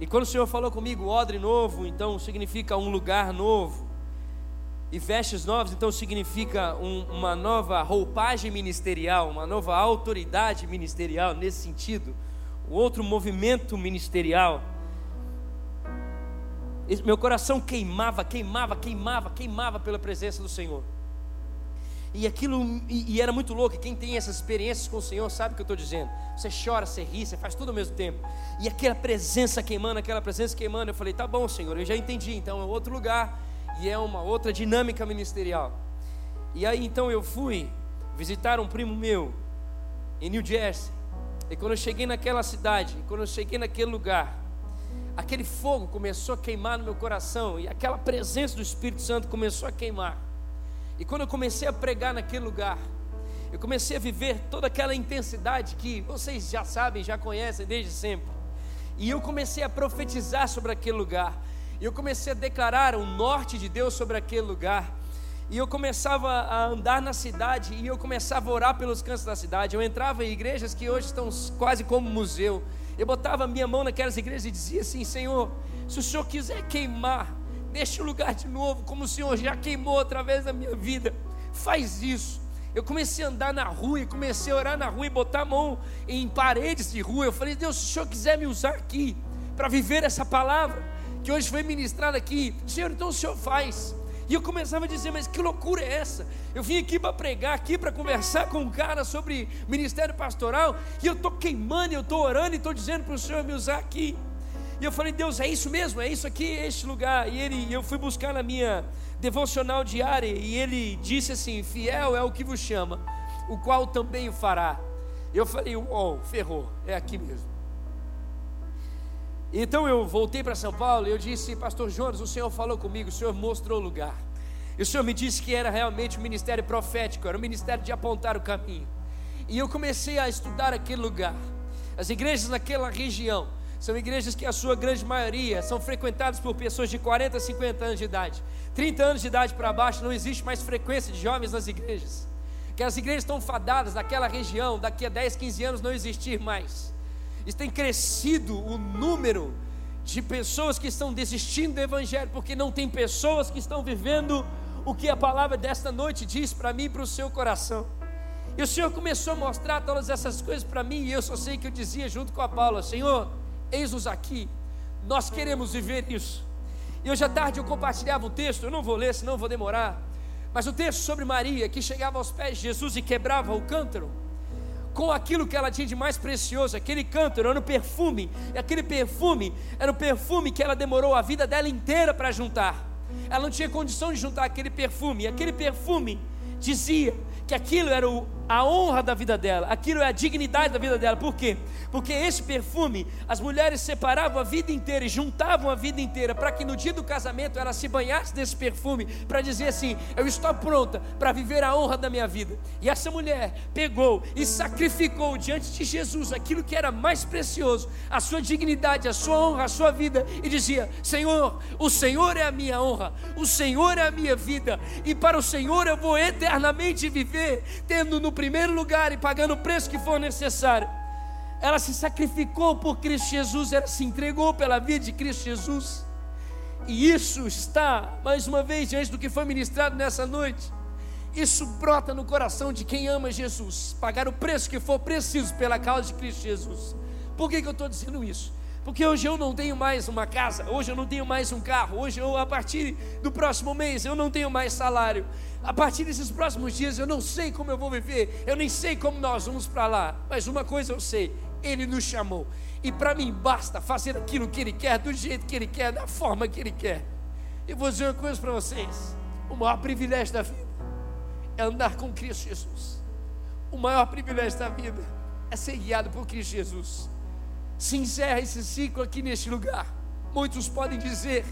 E quando o Senhor falou comigo, odre novo, então significa um lugar novo. E vestes novas, então significa um, uma nova roupagem ministerial, uma nova autoridade ministerial nesse sentido. Um outro movimento ministerial. meu coração queimava, queimava, queimava, queimava pela presença do Senhor. E aquilo, e, e era muito louco. Quem tem essas experiências com o Senhor sabe o que eu estou dizendo. Você chora, você ri, você faz tudo ao mesmo tempo. E aquela presença queimando, aquela presença queimando. Eu falei, tá bom, Senhor, eu já entendi. Então é outro lugar e é uma outra dinâmica ministerial. E aí então eu fui visitar um primo meu em New Jersey. E quando eu cheguei naquela cidade, quando eu cheguei naquele lugar, aquele fogo começou a queimar no meu coração e aquela presença do Espírito Santo começou a queimar. E quando eu comecei a pregar naquele lugar, eu comecei a viver toda aquela intensidade que vocês já sabem, já conhecem desde sempre. E eu comecei a profetizar sobre aquele lugar. E eu comecei a declarar o norte de Deus sobre aquele lugar. E eu começava a andar na cidade e eu começava a orar pelos cantos da cidade. Eu entrava em igrejas que hoje estão quase como museu. Eu botava minha mão naquelas igrejas e dizia assim: Senhor, se o Senhor quiser queimar neste lugar de novo, como o Senhor já queimou através da minha vida, faz isso. Eu comecei a andar na rua e comecei a orar na rua e botar a mão em paredes de rua. Eu falei: Deus, se o Senhor quiser me usar aqui para viver essa palavra que hoje foi ministrada aqui, Senhor, então o Senhor faz. E eu começava a dizer, mas que loucura é essa? Eu vim aqui para pregar, aqui para conversar com um cara sobre ministério pastoral, e eu estou queimando, eu estou orando e estou dizendo para o Senhor me usar aqui. E eu falei, Deus, é isso mesmo, é isso aqui, é este lugar. E ele, eu fui buscar na minha devocional diária, e ele disse assim: Fiel é o que vos chama, o qual também o fará. Eu falei, uau, ferrou, é aqui mesmo. Então eu voltei para São Paulo e eu disse, Pastor Jonas, o Senhor falou comigo, o Senhor mostrou o lugar. E o Senhor me disse que era realmente um ministério profético, era um ministério de apontar o caminho. E eu comecei a estudar aquele lugar. As igrejas naquela região são igrejas que a sua grande maioria são frequentadas por pessoas de 40, 50 anos de idade. 30 anos de idade para baixo não existe mais frequência de jovens nas igrejas. Que as igrejas estão fadadas naquela região, daqui a 10, 15 anos não existir mais. E tem crescido o número de pessoas que estão desistindo do Evangelho, porque não tem pessoas que estão vivendo o que a palavra desta noite diz para mim e para o seu coração. E o Senhor começou a mostrar todas essas coisas para mim, e eu só sei que eu dizia junto com a Paula: Senhor, eis-nos aqui, nós queremos viver isso. E hoje à tarde eu compartilhava um texto, eu não vou ler, senão vou demorar, mas o texto sobre Maria, que chegava aos pés de Jesus e quebrava o cântaro com aquilo que ela tinha de mais precioso, aquele cântaro era um perfume, e aquele perfume era um perfume que ela demorou a vida dela inteira para juntar. Ela não tinha condição de juntar aquele perfume, e aquele perfume dizia que aquilo era o, a honra da vida dela, aquilo é a dignidade da vida dela. Por quê? Porque esse perfume, as mulheres separavam a vida inteira e juntavam a vida inteira para que no dia do casamento ela se banhasse desse perfume, para dizer assim: Eu estou pronta para viver a honra da minha vida. E essa mulher pegou e sacrificou diante de Jesus aquilo que era mais precioso, a sua dignidade, a sua honra, a sua vida, e dizia: Senhor, o Senhor é a minha honra, o Senhor é a minha vida, e para o Senhor eu vou eternamente viver, tendo no primeiro lugar e pagando o preço que for necessário. Ela se sacrificou por Cristo Jesus, ela se entregou pela vida de Cristo Jesus. E isso está, mais uma vez, diante do que foi ministrado nessa noite. Isso brota no coração de quem ama Jesus, pagar o preço que for preciso pela causa de Cristo Jesus. Por que, que eu estou dizendo isso? Porque hoje eu não tenho mais uma casa, hoje eu não tenho mais um carro, hoje eu, a partir do próximo mês, eu não tenho mais salário. A partir desses próximos dias, eu não sei como eu vou viver, eu nem sei como nós vamos para lá. Mas uma coisa eu sei: Ele nos chamou, e para mim basta fazer aquilo que Ele quer, do jeito que Ele quer, da forma que Ele quer. Eu vou dizer uma coisa para vocês: o maior privilégio da vida é andar com Cristo Jesus. O maior privilégio da vida é ser guiado por Cristo Jesus. Se encerra esse ciclo aqui neste lugar. Muitos podem dizer: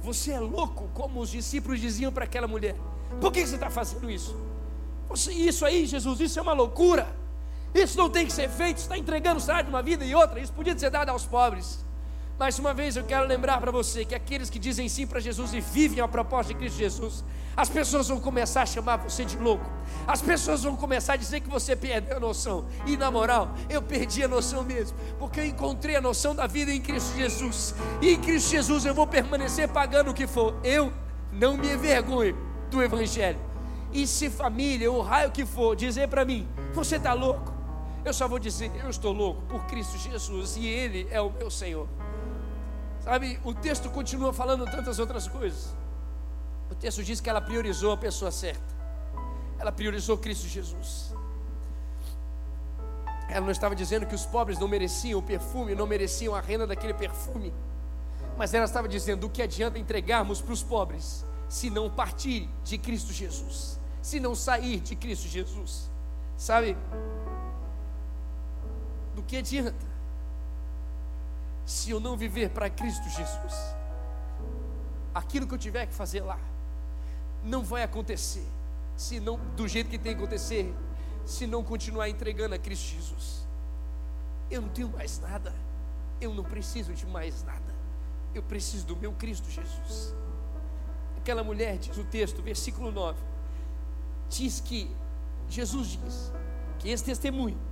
Você é louco, como os discípulos diziam para aquela mulher. Por que você está fazendo isso? Você, isso aí, Jesus, isso é uma loucura. Isso não tem que ser feito. Está entregando o salário de uma vida e outra. Isso podia ser dado aos pobres. Mais uma vez eu quero lembrar para você que aqueles que dizem sim para Jesus e vivem a proposta de Cristo Jesus, as pessoas vão começar a chamar você de louco. As pessoas vão começar a dizer que você perdeu a noção. E na moral, eu perdi a noção mesmo, porque eu encontrei a noção da vida em Cristo Jesus. E em Cristo Jesus eu vou permanecer pagando o que for. Eu não me envergonho do Evangelho. E se família, o raio que for, dizer para mim, você está louco? Eu só vou dizer, eu estou louco por Cristo Jesus e Ele é o meu Senhor. Sabe, o texto continua falando tantas outras coisas. O texto diz que ela priorizou a pessoa certa. Ela priorizou Cristo Jesus. Ela não estava dizendo que os pobres não mereciam o perfume, não mereciam a renda daquele perfume. Mas ela estava dizendo: o que adianta entregarmos para os pobres se não partir de Cristo Jesus, se não sair de Cristo Jesus? Sabe? Do que adianta se eu não viver para Cristo Jesus? Aquilo que eu tiver que fazer lá não vai acontecer, se não do jeito que tem que acontecer, se não continuar entregando a Cristo Jesus. Eu não tenho mais nada, eu não preciso de mais nada, eu preciso do meu Cristo Jesus. Aquela mulher, diz o texto, versículo 9, diz que Jesus diz que esse testemunho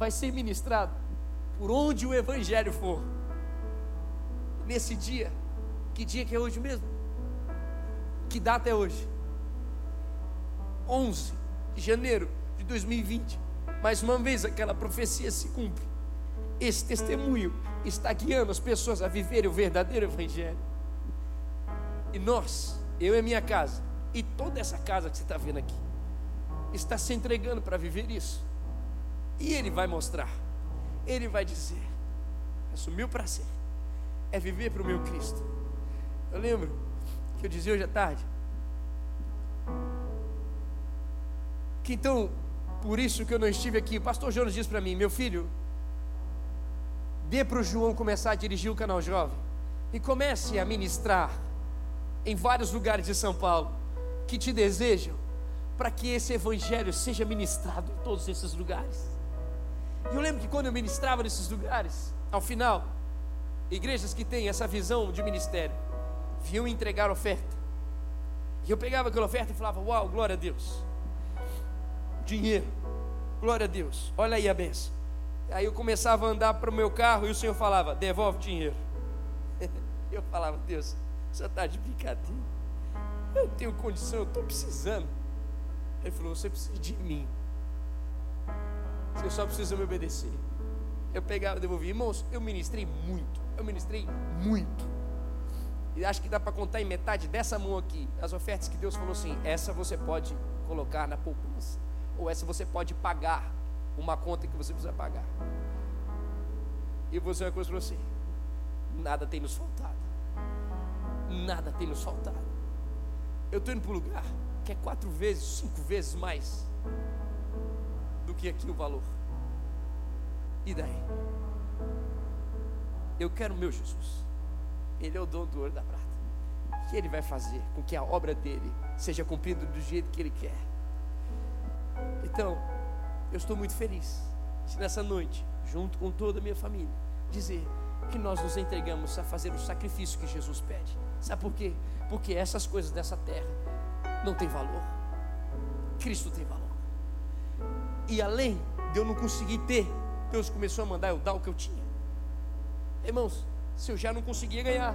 vai ser ministrado por onde o Evangelho for. Nesse dia, que dia que é hoje mesmo? Que data é hoje? 11 de janeiro de 2020. Mais uma vez aquela profecia se cumpre. Esse testemunho está guiando as pessoas a viverem o verdadeiro Evangelho. E nós, eu e minha casa, e toda essa casa que você está vendo aqui, está se entregando para viver isso. E Ele vai mostrar, Ele vai dizer: assumiu para ser, é viver para o meu Cristo. Eu lembro que eu dizia hoje à tarde, que então, por isso que eu não estive aqui, o pastor Jonas disse para mim: meu filho, dê para o João começar a dirigir o canal jovem e comece a ministrar em vários lugares de São Paulo que te desejam para que esse evangelho seja ministrado em todos esses lugares. E eu lembro que quando eu ministrava nesses lugares, ao final, igrejas que têm essa visão de ministério, vinham entregar oferta. E eu pegava aquela oferta e falava: Uau, glória a Deus dinheiro. Glória a Deus. Olha aí a benção. Aí eu começava a andar para o meu carro e o Senhor falava: devolve dinheiro. Eu falava: Deus, você está de brincadeira. Eu tenho condição, eu estou precisando. Ele falou: Você precisa de mim. Você só precisa me obedecer. Eu pegava devolvia. Irmãos, eu ministrei muito. Eu ministrei muito. E acho que dá para contar em metade dessa mão aqui as ofertas que Deus falou assim: essa você pode colocar na poupança ou essa você pode pagar uma conta que você precisa pagar. E você uma coisa para você: nada tem nos faltado. Nada tem nos faltado. Eu estou indo para um lugar que é quatro vezes, cinco vezes mais que aqui o valor. E daí? Eu quero o meu Jesus. Ele é o dono do ouro da prata. Que ele vai fazer com que a obra dele seja cumprida do jeito que ele quer. Então, eu estou muito feliz de nessa noite, junto com toda a minha família, dizer que nós nos entregamos a fazer o sacrifício que Jesus pede. Sabe por quê? Porque essas coisas dessa terra não têm valor. Cristo tem valor. E além de eu não conseguir ter, Deus começou a mandar eu dar o que eu tinha. Irmãos, se eu já não conseguia ganhar,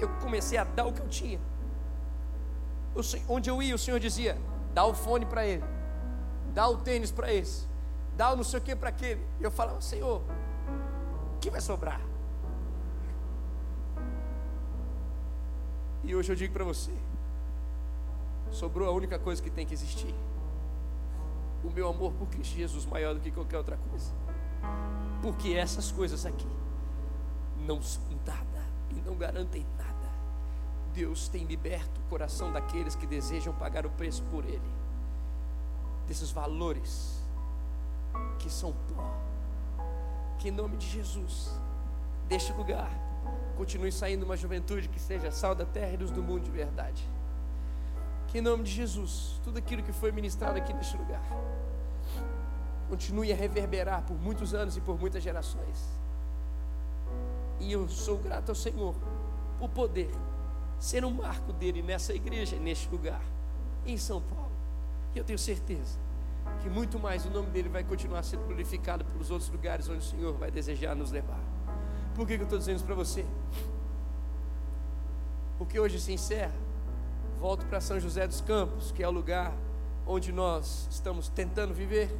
eu comecei a dar o que eu tinha. Eu onde eu ia, o Senhor dizia: dá o fone para ele dá o tênis para esse, dá o não sei o que para aquele. E eu falava, Senhor, o que vai sobrar? E hoje eu digo para você: sobrou a única coisa que tem que existir. O meu amor por Cristo Jesus maior do que qualquer outra coisa. Porque essas coisas aqui não são nada e não garantem nada. Deus tem liberto o coração daqueles que desejam pagar o preço por Ele desses valores que são pó. Que em nome de Jesus, deste lugar, continue saindo uma juventude que seja sal da terra e luz do mundo de verdade. Que em nome de Jesus, tudo aquilo que foi ministrado aqui neste lugar, continue a reverberar por muitos anos e por muitas gerações. E eu sou grato ao Senhor por poder ser um marco dele nessa igreja, neste lugar, em São Paulo. E eu tenho certeza que muito mais o nome dele vai continuar sendo glorificado pelos outros lugares onde o Senhor vai desejar nos levar. Por que, que eu estou dizendo isso para você? Porque hoje se encerra. Volto para São José dos Campos, que é o lugar onde nós estamos tentando viver.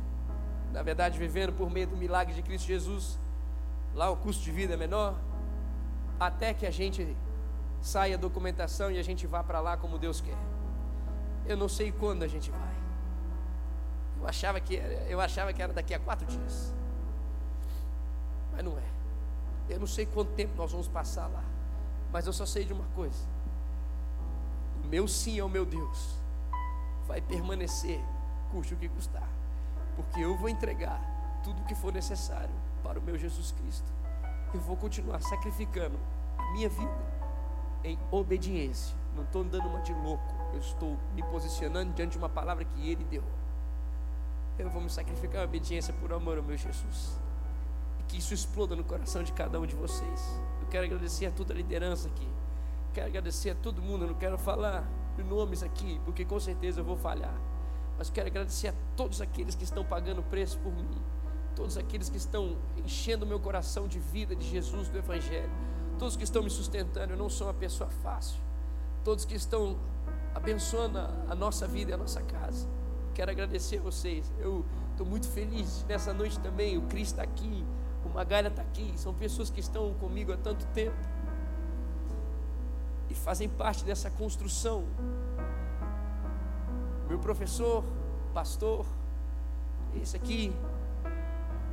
Na verdade, vivendo por meio do milagre de Cristo Jesus. Lá o custo de vida é menor. até que a gente saia a documentação e a gente vá para lá como Deus quer. Eu não sei quando a gente vai. Eu achava que era, eu achava que era daqui a quatro dias, mas não é. Eu não sei quanto tempo nós vamos passar lá, mas eu só sei de uma coisa: meu sim ao meu Deus vai permanecer, custe o que custar, porque eu vou entregar tudo o que for necessário para o meu Jesus Cristo. Eu vou continuar sacrificando a minha vida em obediência. Não estou dando uma de louco. Eu estou me posicionando diante de uma palavra que Ele deu. Eu vou me sacrificar em obediência por amor ao meu Jesus. E que isso exploda no coração de cada um de vocês. Eu quero agradecer a toda a liderança aqui. Quero agradecer a todo mundo. Eu não quero falar nomes aqui, porque com certeza eu vou falhar. Mas quero agradecer a todos aqueles que estão pagando preço por mim. Todos aqueles que estão enchendo meu coração de vida de Jesus, do Evangelho todos que estão me sustentando, eu não sou uma pessoa fácil, todos que estão abençoando a, nossa vida e a nossa casa. Quero agradecer a vocês. Eu estou muito feliz nessa noite também. O Cris está aqui, o Magalha está aqui. São pessoas que estão comigo há tanto tempo e fazem parte dessa construção. Meu professor, pastor, esse aqui,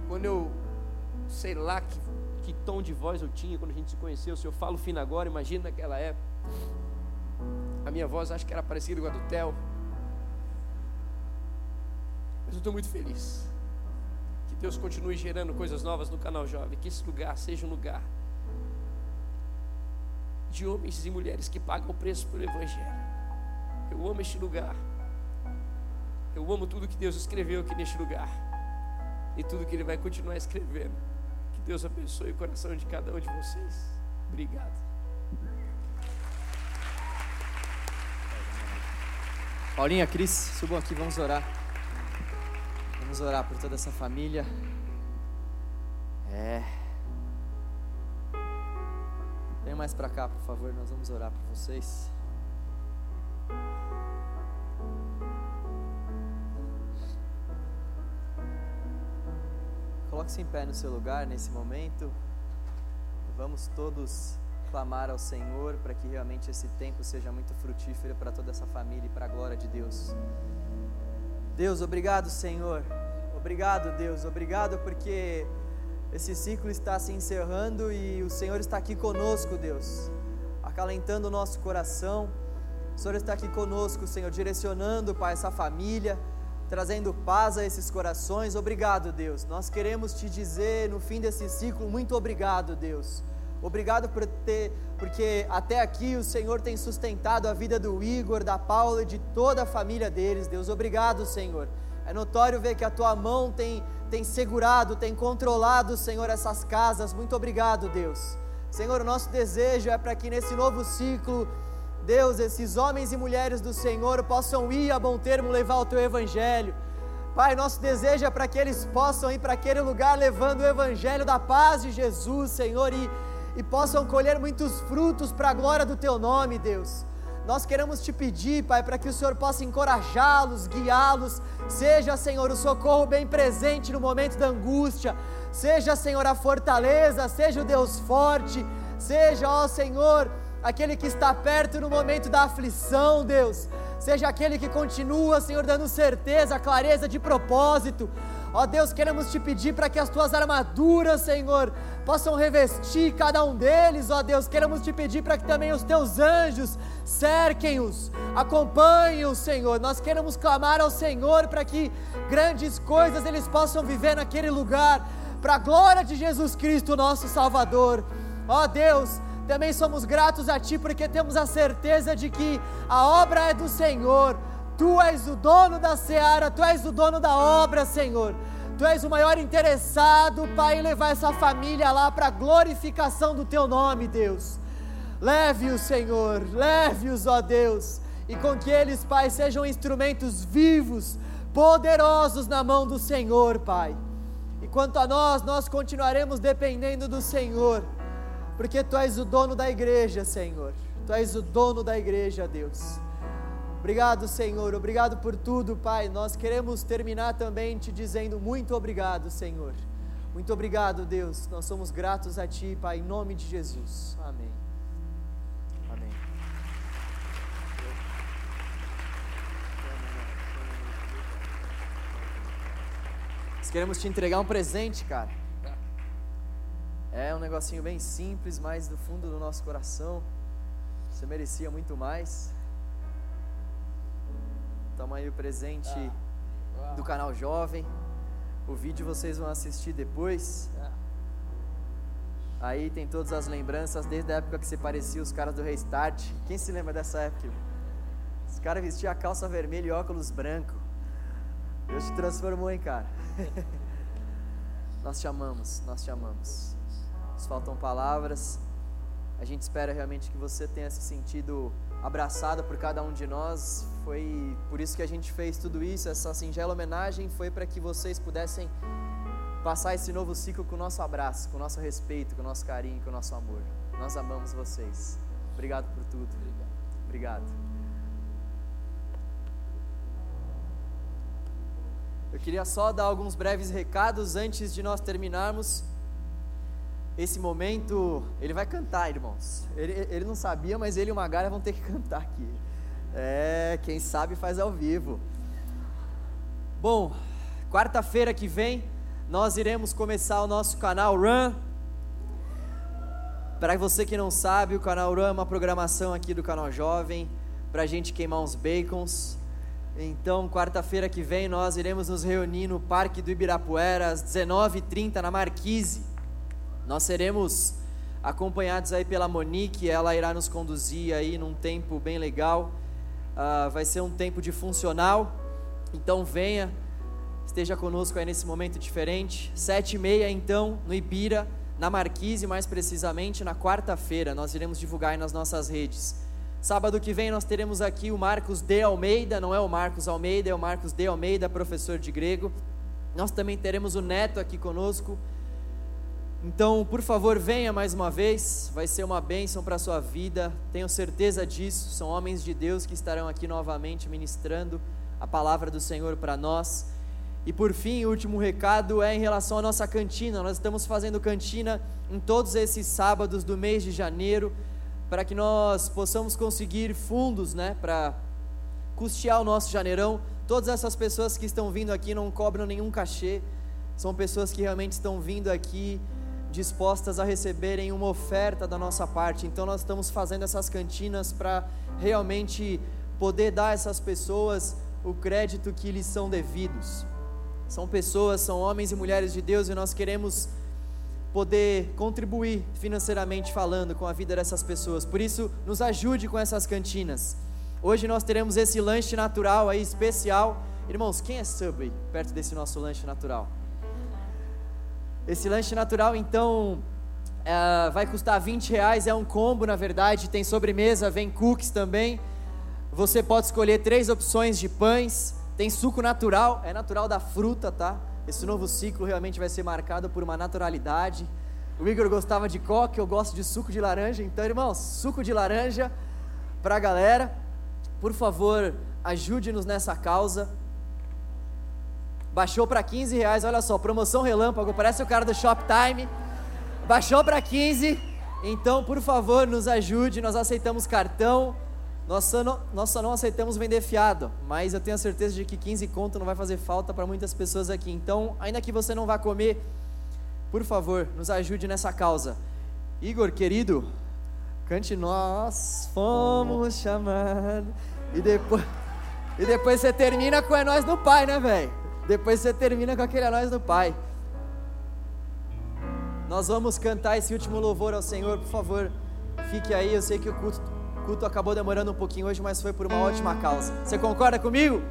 quando eu sei lá que que tom de voz eu tinha quando a gente se conheceu. Se eu falo fino agora, imagina naquela época. A minha voz acho que era parecida com a do Theo. Mas eu estou muito feliz. Que Deus continue gerando coisas novas no canal Jovem. Que esse lugar seja um lugar de homens e mulheres que pagam o preço pelo Evangelho. Eu amo este lugar. Eu amo tudo que Deus escreveu aqui neste lugar. E tudo que Ele vai continuar escrevendo. Deus abençoe o coração de cada um de vocês. Obrigado. Paulinha, Cris, subam aqui, vamos orar. Vamos orar por toda essa família. É. Vem mais para cá, por favor, nós vamos orar por vocês. Coloque-se em pé no seu lugar nesse momento. Vamos todos clamar ao Senhor para que realmente esse tempo seja muito frutífero para toda essa família e para a glória de Deus. Deus, obrigado, Senhor. Obrigado, Deus. Obrigado porque esse ciclo está se encerrando e o Senhor está aqui conosco, Deus, acalentando o nosso coração. O Senhor está aqui conosco, Senhor, direcionando, Pai, essa família trazendo paz a esses corações. Obrigado, Deus. Nós queremos te dizer no fim desse ciclo, muito obrigado, Deus. Obrigado por ter, porque até aqui o Senhor tem sustentado a vida do Igor, da Paula e de toda a família deles, Deus. Obrigado, Senhor. É notório ver que a tua mão tem, tem segurado, tem controlado, Senhor, essas casas. Muito obrigado, Deus. Senhor, o nosso desejo é para que nesse novo ciclo Deus, esses homens e mulheres do Senhor possam ir a bom termo levar o teu evangelho. Pai, nosso desejo é para que eles possam ir para aquele lugar levando o evangelho da paz de Jesus, Senhor, e, e possam colher muitos frutos para a glória do teu nome, Deus. Nós queremos te pedir, Pai, para que o Senhor possa encorajá-los, guiá-los, seja, Senhor, o socorro bem presente no momento da angústia, seja, Senhor, a fortaleza, seja o Deus forte, seja, ó Senhor, aquele que está perto no momento da aflição, Deus. Seja aquele que continua, Senhor, dando certeza, clareza de propósito. Ó Deus, queremos te pedir para que as tuas armaduras, Senhor, possam revestir cada um deles, ó Deus. Queremos te pedir para que também os teus anjos cerquem-os, acompanhem-os, Senhor. Nós queremos clamar ao Senhor para que grandes coisas eles possam viver naquele lugar, para a glória de Jesus Cristo, nosso Salvador. Ó Deus, também somos gratos a Ti porque temos a certeza de que a obra é do Senhor. Tu és o dono da seara, Tu és o dono da obra, Senhor. Tu és o maior interessado, Pai, em levar essa família lá para a glorificação do Teu nome, Deus. Leve-os, Senhor, leve-os, ó Deus, e com que eles, Pai, sejam instrumentos vivos, poderosos na mão do Senhor, Pai. E quanto a nós, nós continuaremos dependendo do Senhor porque tu és o dono da igreja, Senhor. Tu és o dono da igreja, Deus. Obrigado, Senhor. Obrigado por tudo, Pai. Nós queremos terminar também te dizendo muito obrigado, Senhor. Muito obrigado, Deus. Nós somos gratos a Ti, Pai, em nome de Jesus. Amém. Amém. Nós queremos te entregar um presente, cara. É um negocinho bem simples, mas do fundo do nosso coração. Você merecia muito mais. Toma aí o presente do canal Jovem. O vídeo vocês vão assistir depois. Aí tem todas as lembranças desde a época que você parecia os caras do Restart. Quem se lembra dessa época? Os caras vestiam a calça vermelha e óculos branco. Deus te transformou, hein, cara? nós te amamos, nós te amamos. Nos faltam palavras. A gente espera realmente que você tenha se sentido abraçado por cada um de nós. Foi por isso que a gente fez tudo isso. Essa singela homenagem foi para que vocês pudessem passar esse novo ciclo com o nosso abraço, com o nosso respeito, com o nosso carinho, com o nosso amor. Nós amamos vocês. Obrigado por tudo. Obrigado. Eu queria só dar alguns breves recados antes de nós terminarmos esse momento. Ele vai cantar, irmãos. Ele, ele não sabia, mas ele e o Magara vão ter que cantar aqui. É, quem sabe faz ao vivo. Bom, quarta-feira que vem nós iremos começar o nosso canal Run. Para você que não sabe, o canal Run é uma programação aqui do canal Jovem para a gente queimar uns bacons. Então, quarta-feira que vem nós iremos nos reunir no Parque do Ibirapuera às 19h30 na Marquise. Nós seremos acompanhados aí pela Monique, ela irá nos conduzir aí num tempo bem legal. Uh, vai ser um tempo de funcional. Então venha, esteja conosco aí nesse momento diferente. Sete e meia então no Ibira, na Marquise mais precisamente na quarta-feira. Nós iremos divulgar aí nas nossas redes. Sábado que vem nós teremos aqui o Marcos de Almeida, não é o Marcos Almeida, é o Marcos de Almeida, professor de grego. Nós também teremos o Neto aqui conosco. Então, por favor, venha mais uma vez, vai ser uma bênção para a sua vida, tenho certeza disso. São homens de Deus que estarão aqui novamente ministrando a palavra do Senhor para nós. E por fim, o último recado é em relação à nossa cantina. Nós estamos fazendo cantina em todos esses sábados do mês de janeiro para que nós possamos conseguir fundos, né, para custear o nosso janeirão. Todas essas pessoas que estão vindo aqui não cobram nenhum cachê, são pessoas que realmente estão vindo aqui dispostas a receberem uma oferta da nossa parte. Então nós estamos fazendo essas cantinas para realmente poder dar a essas pessoas o crédito que lhes são devidos. São pessoas, são homens e mulheres de Deus e nós queremos poder contribuir financeiramente falando com a vida dessas pessoas. Por isso, nos ajude com essas cantinas. Hoje nós teremos esse lanche natural aí especial. Irmãos, quem é Subway perto desse nosso lanche natural? Esse lanche natural, então, é, vai custar 20 reais. É um combo, na verdade. Tem sobremesa, vem cookies também. Você pode escolher três opções de pães. Tem suco natural, é natural da fruta, tá? Esse novo ciclo realmente vai ser marcado por uma naturalidade. O Igor gostava de coque, eu gosto de suco de laranja. Então, irmãos, suco de laranja para a galera. Por favor, ajude-nos nessa causa. Baixou para 15 reais, olha só, promoção relâmpago, parece o cara do Shoptime. Baixou para 15. Então, por favor, nos ajude. Nós aceitamos cartão. Nós só, não, nós só não aceitamos vender fiado, mas eu tenho a certeza de que 15 conto não vai fazer falta para muitas pessoas aqui. Então, ainda que você não vá comer, por favor, nos ajude nessa causa. Igor, querido, cante Nós Fomos Chamados. E depois, e depois você termina com É Nós do Pai, né, velho? Depois você termina com aquele É Nós do Pai. Nós vamos cantar esse último louvor ao Senhor, por favor. Fique aí, eu sei que o culto culto acabou demorando um pouquinho hoje, mas foi por uma ótima causa. Você concorda comigo?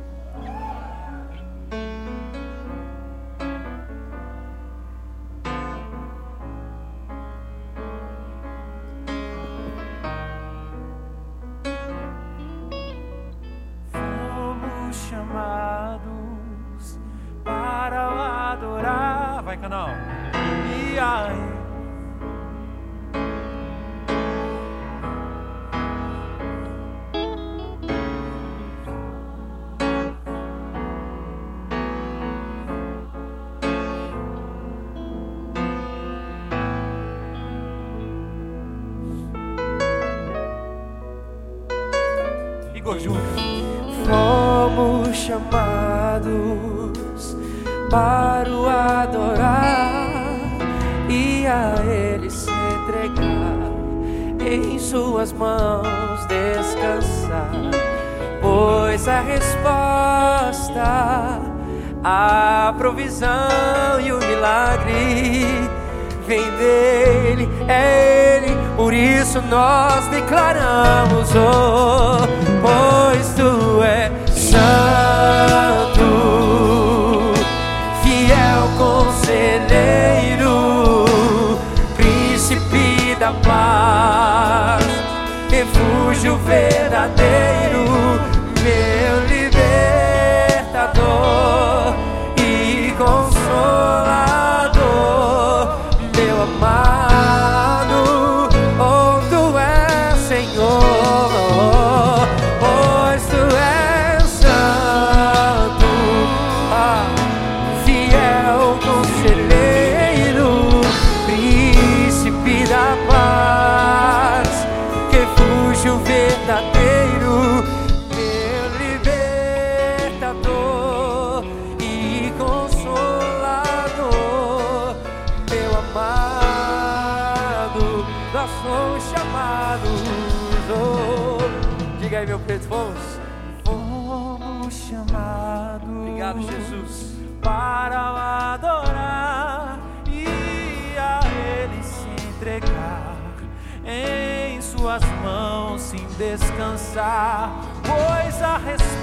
Mãos sim descansar, pois a resposta,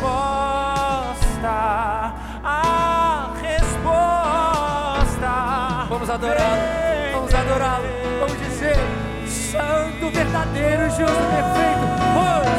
a resposta. Vamos adorá-lo, vamos adorá-lo, vamos dizer: Santo, verdadeiro, justo, perfeito, pois,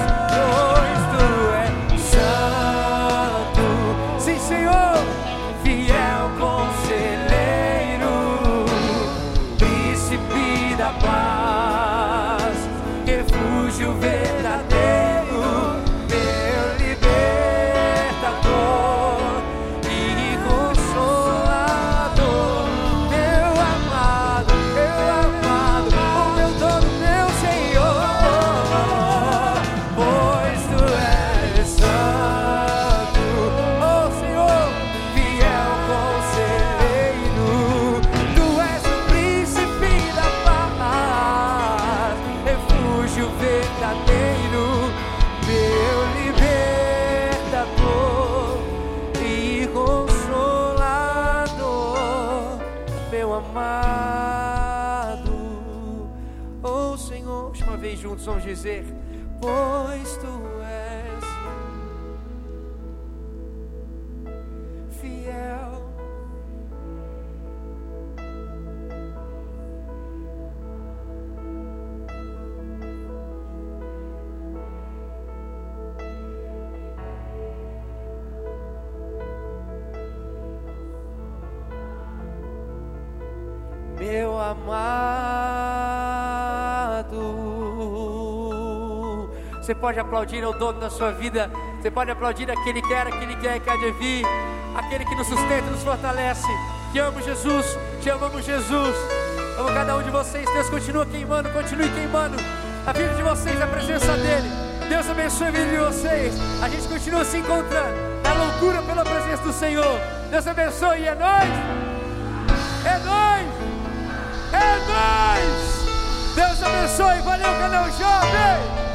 pode aplaudir ao dono da sua vida, você pode aplaudir aquele que era, aquele que é, que há de vir, aquele que nos sustenta, nos fortalece. Te amo, Jesus, te amamos, Jesus. Amo cada um de vocês. Deus continua queimando, continue queimando a vida de vocês, a presença dEle. Deus abençoe a vida de vocês. A gente continua se encontrando. É loucura pela presença do Senhor. Deus abençoe e é nóis. É nóis. É nóis. Deus abençoe. Valeu, canal Jovem.